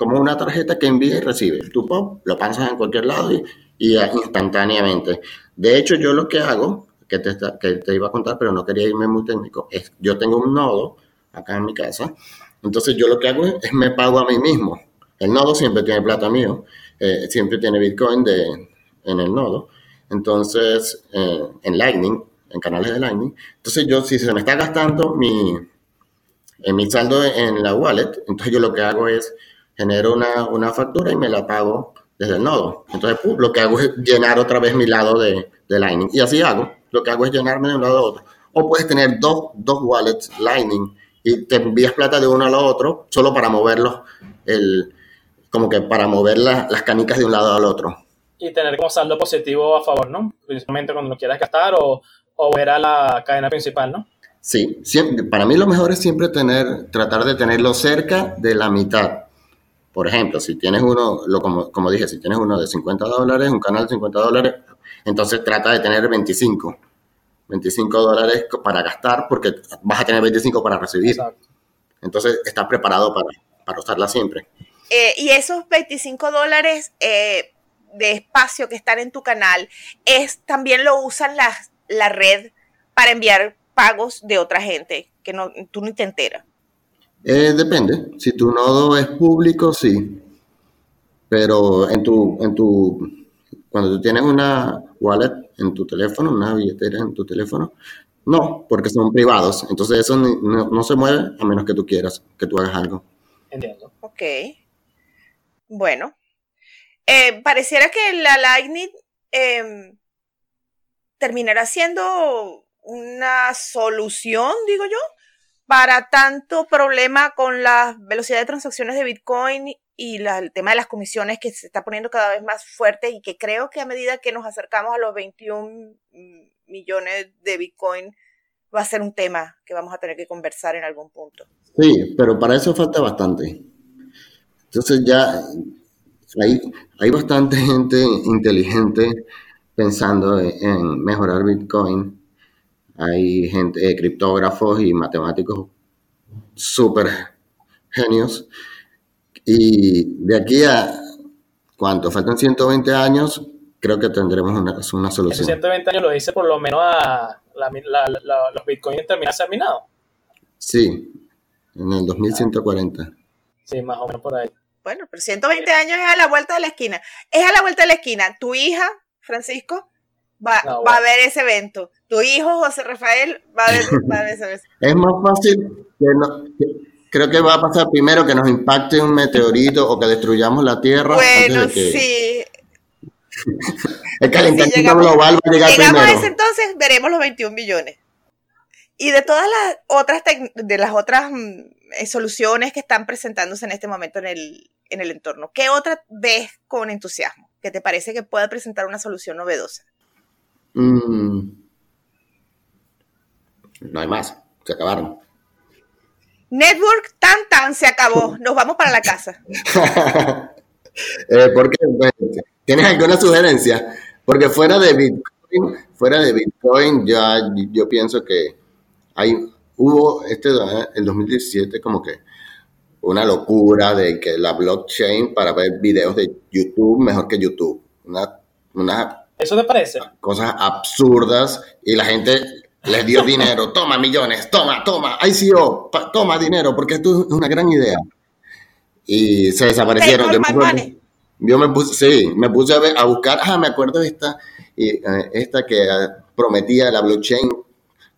como una tarjeta que envía y recibe. Tú pop, lo pasas en cualquier lado y, y instantáneamente. De hecho, yo lo que hago, que te, que te iba a contar, pero no quería irme muy técnico, es yo tengo un nodo acá en mi casa, entonces yo lo que hago es, me pago a mí mismo. El nodo siempre tiene plata mío, eh, siempre tiene Bitcoin de, en el nodo. Entonces, eh, en Lightning, en canales de Lightning. Entonces yo, si se me está gastando mi, en mi saldo en la wallet, entonces yo lo que hago es genero una, una factura y me la pago desde el nodo. Entonces, lo que hago es llenar otra vez mi lado de, de, Lightning. Y así hago. Lo que hago es llenarme de un lado a otro. O puedes tener dos, dos wallets Lightning y te envías plata de uno al otro solo para moverlos, el, como que para mover las canicas de un lado al otro. Y tener como saldo positivo a favor, ¿no? Principalmente cuando lo quieras gastar o, o ver a la cadena principal, ¿no? Sí, siempre, para mí lo mejor es siempre tener, tratar de tenerlo cerca de la mitad. Por ejemplo, si tienes uno, lo, como, como dije, si tienes uno de 50 dólares, un canal de 50 dólares, entonces trata de tener 25. 25 dólares para gastar porque vas a tener 25 para recibir. Entonces estás preparado para, para usarla siempre. Eh, y esos 25 dólares eh, de espacio que están en tu canal, es también lo usan la, la red para enviar pagos de otra gente que no, tú ni te enteras. Eh, depende. Si tu nodo es público, sí. Pero en tu, en tu, cuando tú tienes una wallet en tu teléfono, una billetera en tu teléfono, no, porque son privados. Entonces eso no, se mueve a menos que tú quieras, que tú hagas algo. Entiendo. Ok. Bueno. Eh, pareciera que la Lightning em, terminará siendo una solución, digo yo, para tanto problema con la velocidad de transacciones de Bitcoin y el tema de las comisiones que se está poniendo cada vez más fuerte y que creo que a medida que nos acercamos a los 21 millones de Bitcoin va a ser un tema que vamos a tener que conversar en algún punto. Sí, pero para eso falta bastante. Entonces ya hay, hay bastante gente inteligente pensando en mejorar Bitcoin hay gente, eh, criptógrafos y matemáticos súper genios. Y de aquí a, ¿cuánto? Faltan 120 años, creo que tendremos una, una solución. 120 años lo dice por lo menos a los bitcoins terminarse minados. Sí, en el 2140. Sí, más o menos por ahí. Bueno, pero 120 años es a la vuelta de la esquina. Es a la vuelta de la esquina. Tu hija, Francisco, va, a ver ese evento. Tu hijo, José Rafael, va a ver, ese evento. Es más fácil creo que va a pasar primero que nos impacte un meteorito o que destruyamos la Tierra. Bueno, sí. El calentamiento global va a llegar Llegamos a ese entonces, veremos los 21 millones. Y de todas las otras, de las otras mm, eh, soluciones que están presentándose en este momento en el, en el entorno, ¿qué otra ves con entusiasmo? que te parece que pueda presentar una solución novedosa? Mm. No hay más, se acabaron. Network tan tan se acabó. Nos vamos para la casa. eh, ¿Por qué? ¿Tienes alguna sugerencia? Porque fuera de Bitcoin, fuera de Bitcoin, ya yo pienso que hay, hubo este el 2017 como que una locura de que la blockchain para ver videos de YouTube mejor que YouTube. Una, una ¿Eso te parece? Cosas absurdas y la gente les dio dinero, toma millones, toma, toma, ICO, toma dinero, porque esto es una gran idea. Y se desaparecieron. Yo me, puse, sí, me puse a, buscar, ah, me acuerdo de esta, y, eh, esta que prometía la blockchain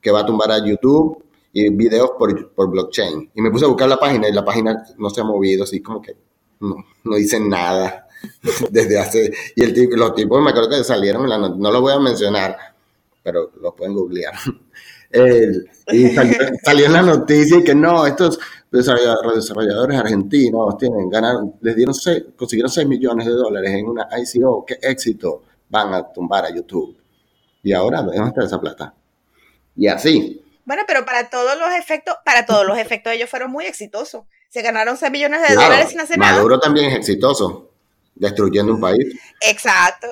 que va a tumbar a YouTube y videos por, por blockchain. Y me puse a buscar la página y la página no se ha movido, así como que no, no dicen nada desde hace... Y el tipo, los tipos me acuerdo que salieron, la no lo voy a mencionar, pero lo pueden googlear. y salió, en la noticia que no, estos desarrolladores argentinos tienen, ganaron, les dieron consiguieron 6 millones de dólares en una ICO, qué éxito, van a tumbar a YouTube. Y ahora, ¿dónde está esa plata? Y así. Bueno, pero para todos los efectos, para todos los efectos ellos fueron muy exitosos. Se ganaron 6 millones de dólares sin hacer nada. Maduro también es exitoso, destruyendo un país. Exacto,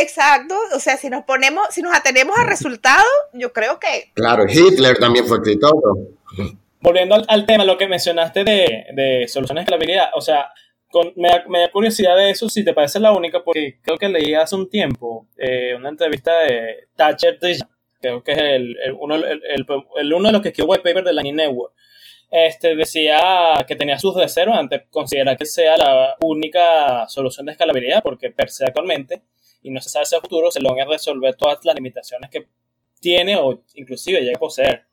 exacto. O sea, si nos ponemos, si nos atenemos al resultado, yo creo que. Claro, Hitler también fue exitoso. Volviendo al, tema, lo que mencionaste de, de soluciones de escalabilidad, o sea, me, da, me, da, curiosidad de eso, si te parece la única, porque creo que leí hace un tiempo eh, una entrevista de Thatcher creo que es el, uno, el, uno de los que escribió white paper de Lightning Network. Este, decía que tenía sus reservas antes considera que sea la única solución de escalabilidad, porque per se actualmente, y no se sabe si a futuro, se logra resolver todas las limitaciones que tiene o inclusive llega a poseer.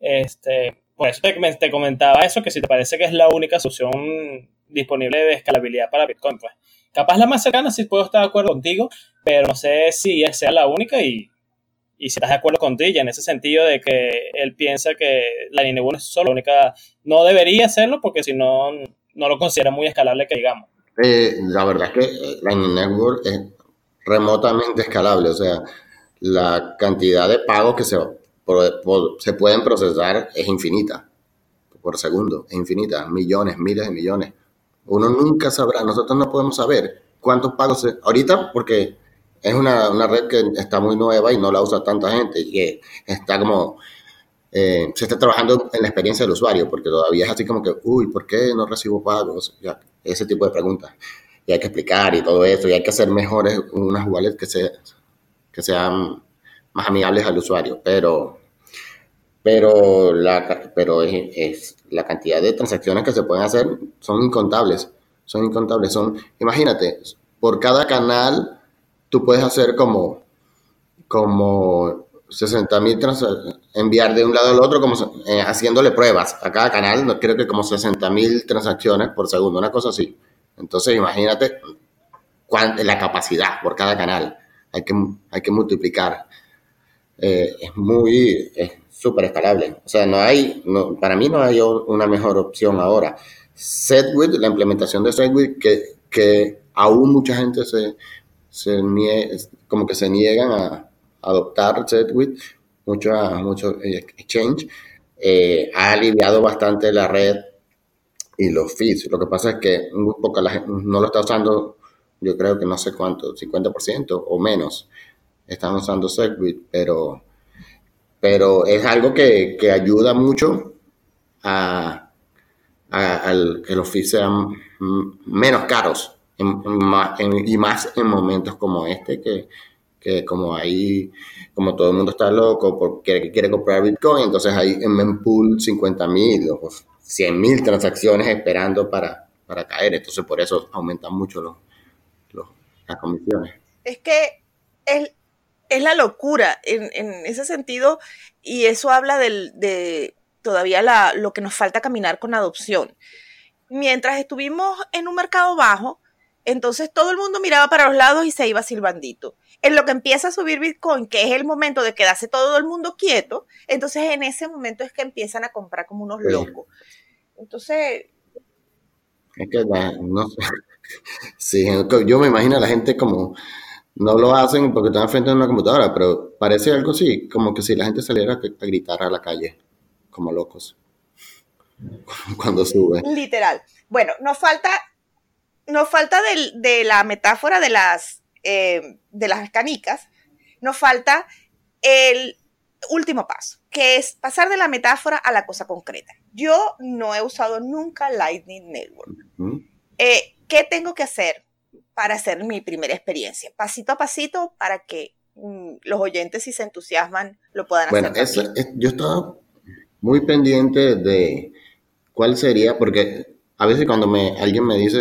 Este, por eso te, te comentaba eso, que si te parece que es la única solución disponible de escalabilidad para Bitcoin, pues capaz la más cercana sí puedo estar de acuerdo contigo, pero no sé si sea la única y, y si estás de acuerdo con Trilla en ese sentido de que él piensa que la línea 1 es solo la única, no debería hacerlo porque si no, no lo considera muy escalable que digamos. Eh, la verdad es que Lightning Network es remotamente escalable, o sea, la cantidad de pagos que se, se pueden procesar es infinita por segundo, es infinita, millones, miles de millones uno nunca sabrá, nosotros no podemos saber cuántos pagos, se, ahorita porque es una, red que está muy nueva y no la usa tanta gente y está como, eh, se está trabajando en la experiencia del usuario, porque todavía es así como que, uy, ¿por qué no recibo pagos? Ya, ese tipo de preguntas. Y hay que explicar y todo eso, y hay que hacer mejores unas wallets que, se, que sean más amigables al usuario, pero pero la, pero es, la cantidad de transacciones que se pueden hacer son incontables, son incontables, son, imagínate, por cada canal tú puedes hacer como, como 60 mil enviar de un lado al otro como eh, haciéndole pruebas a cada canal, creo que como 60 mil transacciones por segundo, una cosa así. Entonces imagínate cuánta, la capacidad por cada canal, hay que, hay que multiplicar. Eh, es muy, súper escalable. O sea, no hay, no, para mí no hay una mejor opción ahora. Segwit, la implementación de Segwit, que, que aún mucha gente se, se como que se niegan a adoptar Segwit, mucho, mucho exchange, eh, ha aliviado bastante la red y los feeds. Lo que pasa es que muy poca la gente no lo está usando, yo creo que no sé cuánto, 50% o menos están usando Segwit, pero pero es algo que, ayuda mucho a, que los fees sean menos caros y más en momentos como este que, como ahí, como todo el mundo está loco porque quiere, comprar Bitcoin, entonces hay en mempool 50 mil o 100 mil transacciones esperando para, para caer, entonces por eso aumentan mucho los, las comisiones. Es que el, es la locura en, ese sentido y eso habla de todavía la, lo que nos falta caminar con adopción. Mientras estuvimos en un mercado bajo, entonces todo el mundo miraba para los lados y se iba silbandito. En lo que empieza a subir Bitcoin, que es el momento de quedarse todo el mundo quieto, entonces en ese momento es que empiezan a comprar como unos locos. Entonces... Es que no sé. Sí, yo me imagino a la gente como no lo hacen porque están frente a una computadora, pero parece algo así, como que si la gente saliera a gritar a la calle, como locos, cuando sube. Literal. Bueno, nos falta, nos falta de, la metáfora de las, eh, de las canicas, nos falta el último paso, que es pasar de la metáfora a la cosa concreta. Yo no he usado nunca Lightning Network. Eh, ¿Qué tengo que hacer para hacer mi primera experiencia, pasito a pasito para que mm, los oyentes si se entusiasman lo puedan hacer. Bueno, yo estaba muy pendiente de cuál sería, porque a veces cuando me, alguien me dice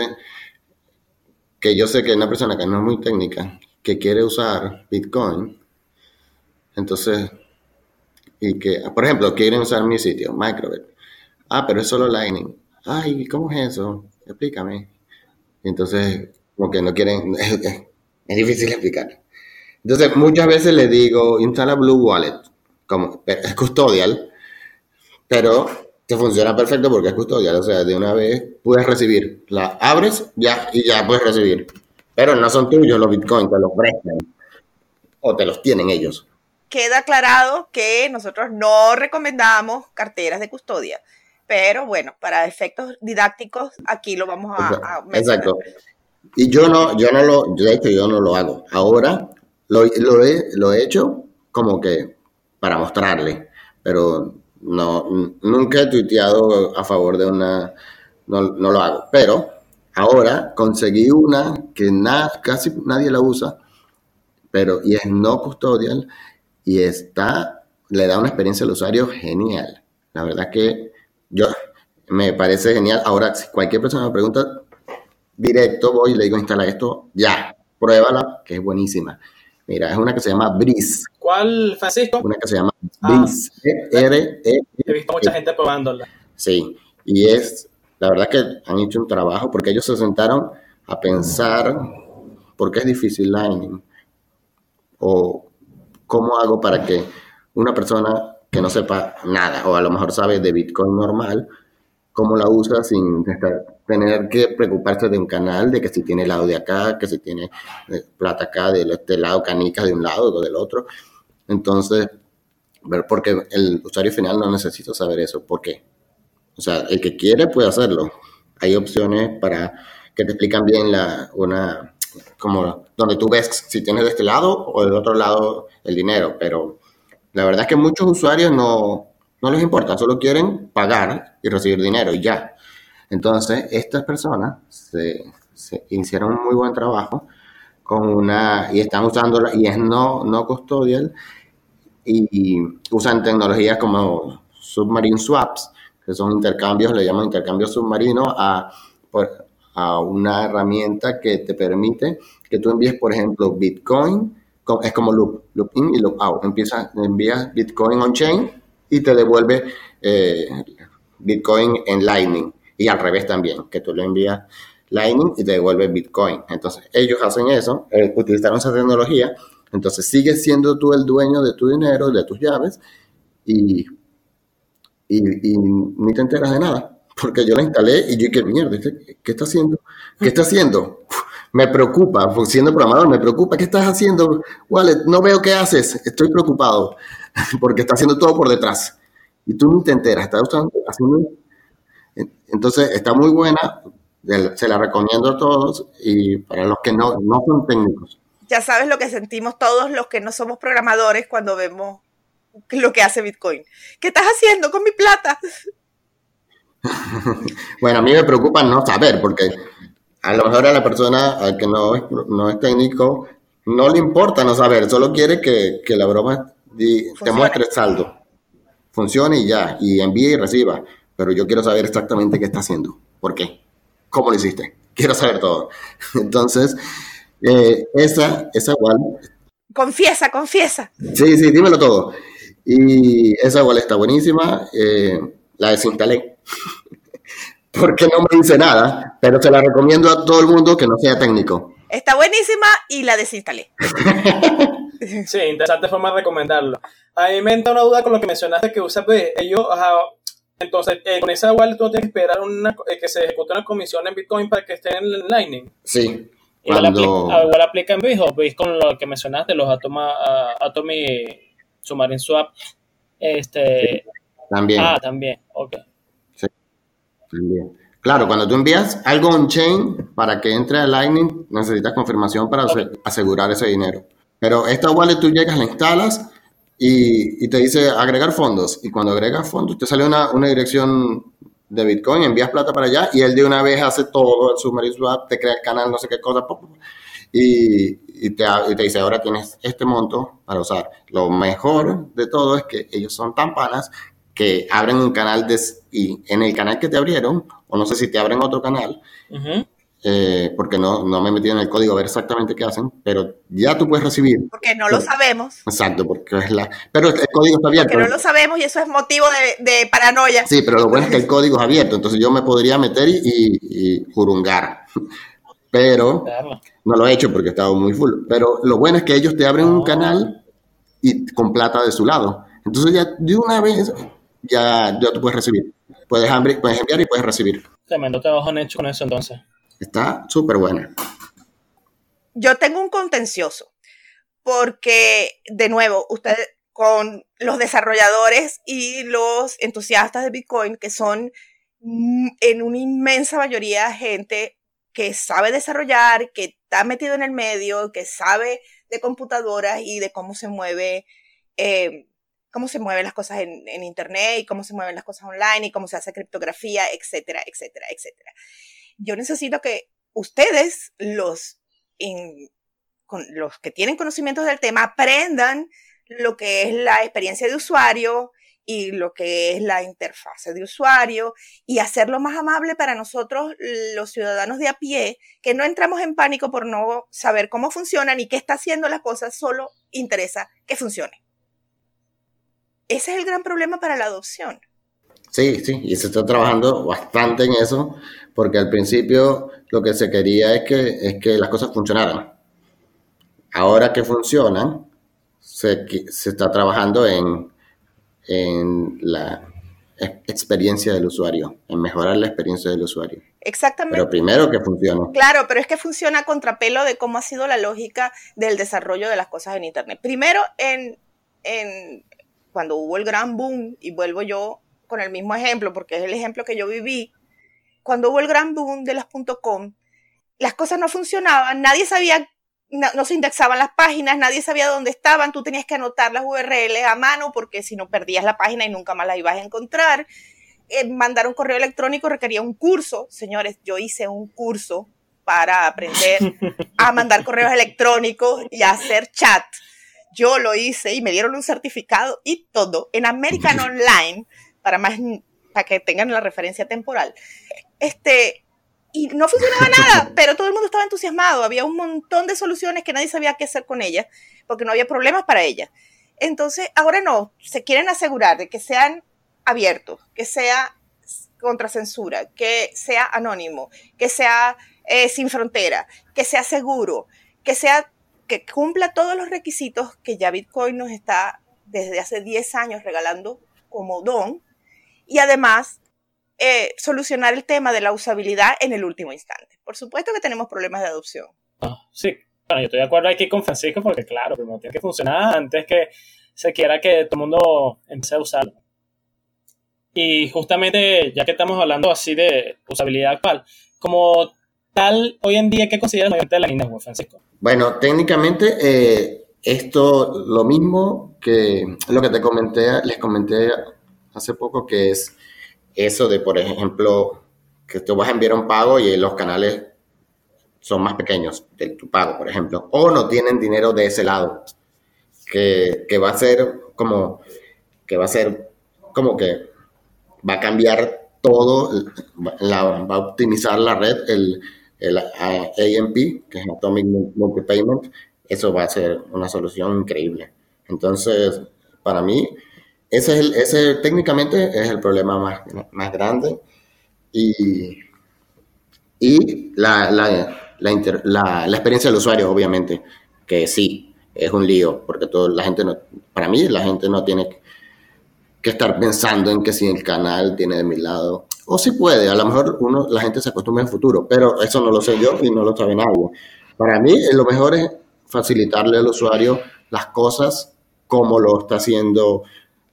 que yo sé que es una persona que no es muy técnica, que quiere usar Bitcoin, entonces y que, por ejemplo, quieren usar mi sitio, Microbit. Ah, pero es solo Lightning. Ay, ¿cómo es eso? Explícame. Entonces, como que no quieren, es, difícil explicar. Entonces, muchas veces le digo, instala Blue Wallet, como es custodial, pero te funciona perfecto porque es custodial, o sea, de una vez puedes recibir, la abres ya y ya puedes recibir. Pero no son tuyos los bitcoins, te los prestan o te los tienen ellos queda aclarado que nosotros no recomendamos carteras de custodia. Pero bueno, para efectos didácticos, aquí lo vamos a, Exacto. Y yo no, yo no lo, de hecho, yo no lo hago. Ahora lo, lo, he, lo he hecho como que para mostrarle, pero no, nunca he tuiteado a favor de una, no, no lo hago. Pero ahora conseguí una que casi nadie la usa, pero y es no custodial y está, le da una experiencia al usuario genial. La verdad que yo me parece genial. Ahora, si cualquier persona me pregunta, directo voy y le digo, instala esto, ya, pruébala, que es buenísima. Mira, es una que se llama Breeze. ¿Cuál, Francisco? Una que se llama ah. Breeze. R -E He visto mucha gente probándola. Sí, y es, la verdad que han hecho un trabajo porque ellos se sentaron a pensar por qué es difícil Lightning o ¿cómo hago para que una persona que no sepa nada o a lo mejor sabe de Bitcoin normal, cómo la usa sin tener que preocuparse de un canal, de que si tiene lado de acá, que si tiene eh, plata acá, de este lado, canicas de un lado o del otro. Entonces, porque el usuario final no necesita saber eso. ¿Por qué? O sea, el que quiere puede hacerlo. Hay opciones para que te explican bien la, una, como donde tú ves si tienes de este lado o del otro lado el dinero, pero la verdad es que muchos usuarios no, no les importa, solo quieren pagar y recibir dinero y ya. Entonces, estas personas se, hicieron un muy buen trabajo con una, y están usándola, y es no, no custodial, y, usan tecnologías como submarine swaps, que son intercambios, le llaman intercambios submarinos a, una herramienta que te permite que tú envíes, por ejemplo, Bitcoin, es como loop, loop in y loop out. Empieza, envías Bitcoin on-chain y te devuelve eh, Bitcoin en Lightning. Y al revés también, que tú le envías Lightning y te devuelve Bitcoin. Entonces, ellos hacen eso, eh, utilizaron esa tecnología. Entonces, sigues siendo tú el dueño de tu dinero, de tus llaves, y, y, ni te enteras de nada porque yo la instalé y yo dije, mierda, ¿qué está haciendo? ¿Qué está haciendo? Me preocupa, siendo programador, me preocupa, ¿qué estás haciendo? Wallet, no veo qué haces, estoy preocupado, porque está haciendo todo por detrás. Y tú ni te enteras, está haciendo... Entonces, está muy buena, se la recomiendo a todos y para los que no, no son técnicos. Ya sabes lo que sentimos todos los que no somos programadores cuando vemos lo que hace Bitcoin. ¿Qué estás haciendo con mi plata? bueno, a mí me preocupa no saber, porque a lo mejor a la persona que no es, no es técnico no le importa no saber, solo quiere que, la broma te muestre el saldo, funcione y ya, y envíe y reciba. Pero yo quiero saber exactamente qué está haciendo, por qué, cómo lo hiciste, quiero saber todo. Entonces, eh, esa, esa igual. Confiesa, confiesa. Sí, sí, dímelo todo. Y esa igual está buenísima. Eh, la desinstalé. Porque no me dice nada, pero se la recomiendo a todo el mundo que no sea técnico. Está buenísima y la desinstalé. sí, interesante forma de recomendarlo. A mí me entra una duda con lo que mencionaste que usa pues, ellos, entonces, eh, con esa wallet tú tienes que esperar una, eh, que se ejecute una comisión en Bitcoin para que esté en Lightning. Sí. Igual, aplica, aplica en BIS o BIS con lo que mencionaste, los Atoma, uh, Atomy Submarine Swap. Este, también. Ah, también, ok. Sí, también. Claro, cuando tú envías algo on-chain para que entre a Lightning, necesitas confirmación para asegurar ese dinero. Pero esta wallet tú llegas, la instalas y, te dice agregar fondos. Y cuando agregas fondos, te sale una, dirección de Bitcoin, envías plata para allá y él de una vez hace todo el submarine swap, te crea el canal, no sé qué cosa, y, y, te, y te dice, ahora tienes este monto para usar. Lo mejor de todo es que ellos son tan panas que abren un canal de, y en el canal que te abrieron, o no sé si te abren otro canal, eh, porque no, no me he metido en el código a ver exactamente qué hacen, pero ya tú puedes recibir. Porque no lo sabemos. Exacto, porque es la... Pero el código está abierto. Porque no lo sabemos y eso es motivo de, paranoia. Sí, pero lo bueno es que el código es abierto, entonces yo me podría meter y, y, jurungar. Pero no lo he hecho porque estaba muy full. Pero lo bueno es que ellos te abren un canal y con plata de su lado. Entonces ya de una vez ya, ya tú puedes recibir. Puedes, puedes enviar y puedes recibir. Tremendo trabajo han hecho con eso entonces. Está súper buena. Yo tengo un contencioso, porque de nuevo, usted con los desarrolladores y los entusiastas de Bitcoin, que son mm, en una inmensa mayoría gente que sabe desarrollar, que está metido en el medio, que sabe de computadoras y de cómo se mueve, eh, cómo se mueven las cosas en, en, internet y cómo se mueven las cosas online y cómo se hace criptografía, etcétera, etcétera, etcétera yo necesito que ustedes, los, con los que tienen conocimientos del tema, aprendan lo que es la experiencia de usuario y lo que es la interfase de usuario y hacerlo más amable para nosotros, los ciudadanos de a pie, que no entramos en pánico por no saber cómo funciona ni qué está haciendo las cosas, solo interesa que funcione. Ese es el gran problema para la adopción. Sí, sí, y se está trabajando bastante en eso, porque al principio lo que se quería es que, es que las cosas funcionaran. Ahora que funcionan, se, se está trabajando en, en la experiencia del usuario, en mejorar la experiencia del usuario. Exactamente. Pero primero que funcione. Claro, pero es que funciona a contrapelo de cómo ha sido la lógica del desarrollo de las cosas en Internet. Primero, en, en cuando hubo el gran boom, y vuelvo yo con el mismo ejemplo, porque es el ejemplo que yo viví, cuando hubo el gran boom de las .com, las cosas no funcionaban, nadie sabía, no, se indexaban las páginas, nadie sabía dónde estaban, tú tenías que anotar las URLs a mano porque si no perdías la página y nunca más la ibas a encontrar. Eh, mandar un correo electrónico requería un curso, señores, yo hice un curso para aprender a mandar correos electrónicos y a hacer chat. Yo lo hice y me dieron un certificado y todo en American Online para más para que tengan la referencia temporal. Este, y no funcionaba nada, pero todo el mundo estaba entusiasmado, había un montón de soluciones que nadie sabía qué hacer con ellas, porque no había problemas para ellas. Entonces, ahora no, se quieren asegurar de que sean abiertos, que sea contra censura, que sea anónimo, que sea eh, sin frontera, que sea seguro, que sea que cumpla todos los requisitos que ya Bitcoin nos está desde hace 10 años regalando como don y además eh, solucionar el tema de la usabilidad en el último instante. Por supuesto que tenemos problemas de adopción. Ah, sí, bueno, yo estoy de acuerdo aquí con Francisco porque claro, primero tiene que funcionar antes que se quiera que todo el mundo empiece a usarlo. Y justamente, ya que estamos hablando así de usabilidad actual, como tal, hoy en día, ¿qué consideras de la línea Francisco? Bueno, técnicamente, eh, esto lo mismo que lo que te comenté, les comenté hace poco, que es eso de, por ejemplo, que tú vas a enviar un pago y los canales son más pequeños de tu pago, por ejemplo, o no tienen dinero de ese lado, que, va a ser como, que va a ser como que va a cambiar todo, va a optimizar la red, el, el AMP, que es Atomic Multipayment, eso va a ser una solución increíble. Entonces, para mí, ese, es el, ese técnicamente es el problema más, más grande. Y, y la, la, la, la, experiencia del usuario, obviamente, que sí, es un lío, porque todo, la gente no, para mí la gente no tiene que estar pensando en que si el canal tiene de mi lado, o si puede, a lo mejor uno, la gente se acostumbra en el futuro, pero eso no lo sé yo y no lo sabe nadie. Para mí lo mejor es facilitarle al usuario las cosas como lo está haciendo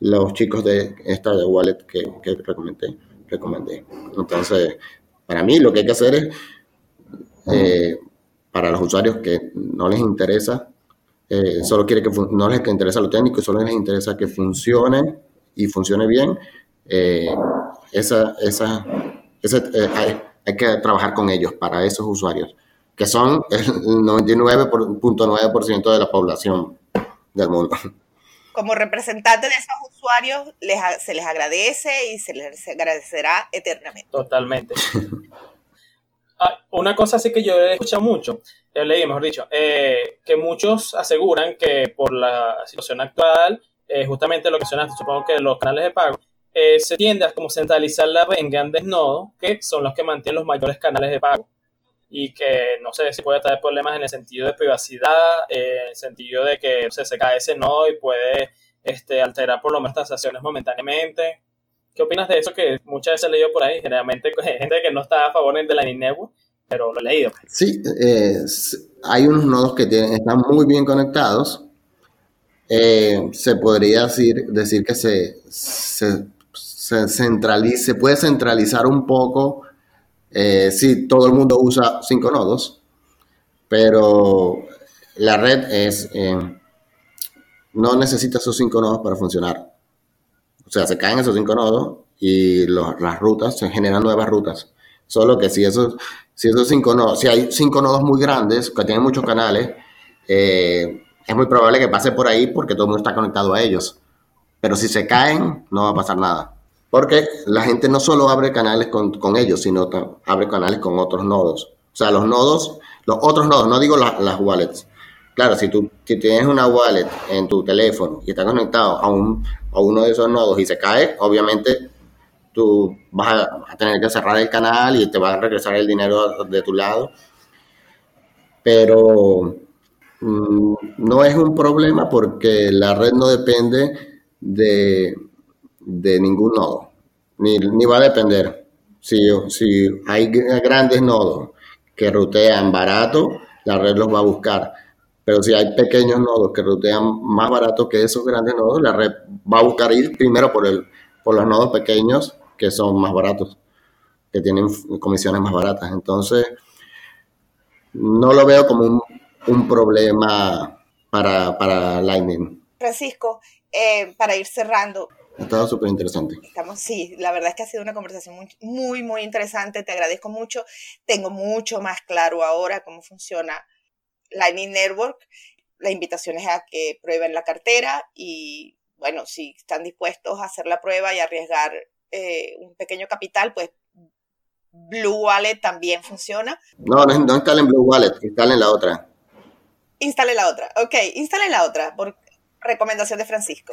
los chicos de esta de Wallet que, que recomendé, recomendé. Entonces, para mí lo que hay que hacer es, eh, para los usuarios que no les interesa, eh, solo quiere que no les interesa lo técnico, solo les interesa que funcione y funcione bien, eh, esa, esa, hay, hay, que trabajar con ellos para esos usuarios, que son el 99.9% de la población del mundo como representante de esos usuarios, se les agradece y se les agradecerá eternamente. Totalmente. Ah, una cosa sí que yo he escuchado mucho, he leído, mejor dicho, eh, que muchos aseguran que por la situación actual, eh, justamente lo que mencionaste, supongo que los canales de pago, eh, se tiende a como centralizar la en grandes nodos, que son los que mantienen los mayores canales de pago. Y que no sé si puede traer problemas en el sentido de privacidad, en el sentido de que se cae ese nodo y puede este, alterar por lo menos transacciones momentáneamente. ¿Qué opinas de eso que muchas veces he leído por ahí? Generalmente gente que no está a favor de la Network, pero lo he leído. Sí, eh, hay unos nodos que tienen, están muy bien conectados. Eh, se podría decir, decir que se, se, centraliza, se puede centralizar un poco eh, si todo el mundo usa cinco nodos, pero la red es no necesita esos cinco nodos para funcionar. O sea, se caen esos cinco nodos y las rutas, se generan nuevas rutas. Solo que si esos, si esos cinco nodos, si hay cinco nodos muy grandes que tienen muchos canales, eh, es muy probable que pase por ahí porque todo el mundo está conectado a ellos. Pero si se caen, no va a pasar nada. Porque la gente no solo abre canales con, ellos, sino abre canales con otros nodos. O sea, los nodos, los otros nodos, no digo las wallets. Claro, si tú tienes una wallet en tu teléfono y está conectado a un a uno de esos nodos y se cae, obviamente tú vas a, tener que cerrar el canal y te va a regresar el dinero de tu lado. Pero mm, no es un problema porque la red no depende de, ningún nodo, ni, va a depender. Si, si hay grandes nodos que rutean barato, la red los va a buscar pero si hay pequeños nodos que rutean más barato que esos grandes nodos, la red va a buscar ir primero por, el, por los nodos pequeños que son más baratos, que tienen comisiones más baratas. Entonces, no lo veo como un, problema para, para, Lightning. Francisco, eh, para ir cerrando, ha estado súper interesante. Estamos, sí, la verdad es que ha sido una conversación muy, muy, muy interesante. Te agradezco mucho. Tengo mucho más claro ahora cómo funciona Lightning Network. La invitación es a que prueben la cartera y, bueno, si están dispuestos a hacer la prueba y arriesgar eh, un pequeño capital, pues Blue Wallet también funciona. No, no, no instalen Blue Wallet, instalen la otra. Instalen la otra, ok, instalen la otra, por recomendación de Francisco.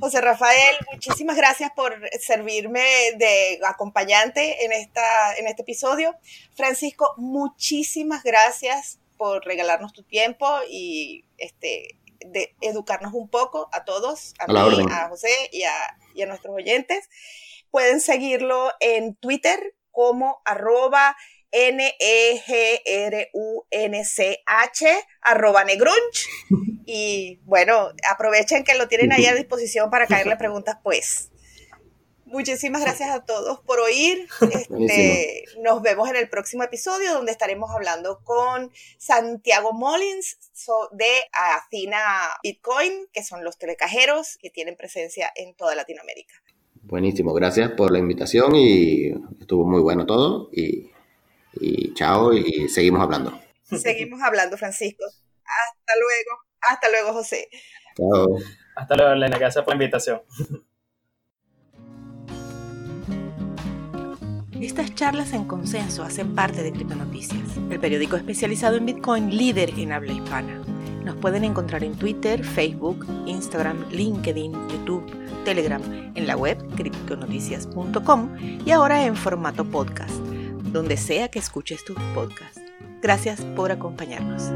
José Rafael, muchísimas gracias por servirme de acompañante en, esta, en este episodio. Francisco, muchísimas gracias por regalarnos tu tiempo y este, de educarnos un poco a todos, a, mí, a José y a, y a, nuestros oyentes. Pueden seguirlo en Twitter como arroba N-E-G-R-U-N-C-H, arroba negrunch. Y bueno, aprovechen que lo tienen ahí a disposición para caerle preguntas, pues. Muchísimas gracias a todos por oír. Este, nos vemos en el próximo episodio donde estaremos hablando con Santiago Mullins de Acina Bitcoin, que son los telecajeros que tienen presencia en toda Latinoamérica. Buenísimo, gracias por la invitación y estuvo muy bueno todo y, chao y seguimos hablando. Seguimos hablando, Francisco. Hasta luego. Hasta luego, José. Chao. Hasta luego, Elena. Gracias por la invitación. Estas charlas en consenso hacen parte de Criptonoticias, el periódico especializado en Bitcoin líder en habla hispana. Nos pueden encontrar en Twitter, Facebook, Instagram, LinkedIn, YouTube, Telegram, en la web criptonoticias.com y ahora en formato podcast, donde sea que escuches tus podcasts. Gracias por acompañarnos.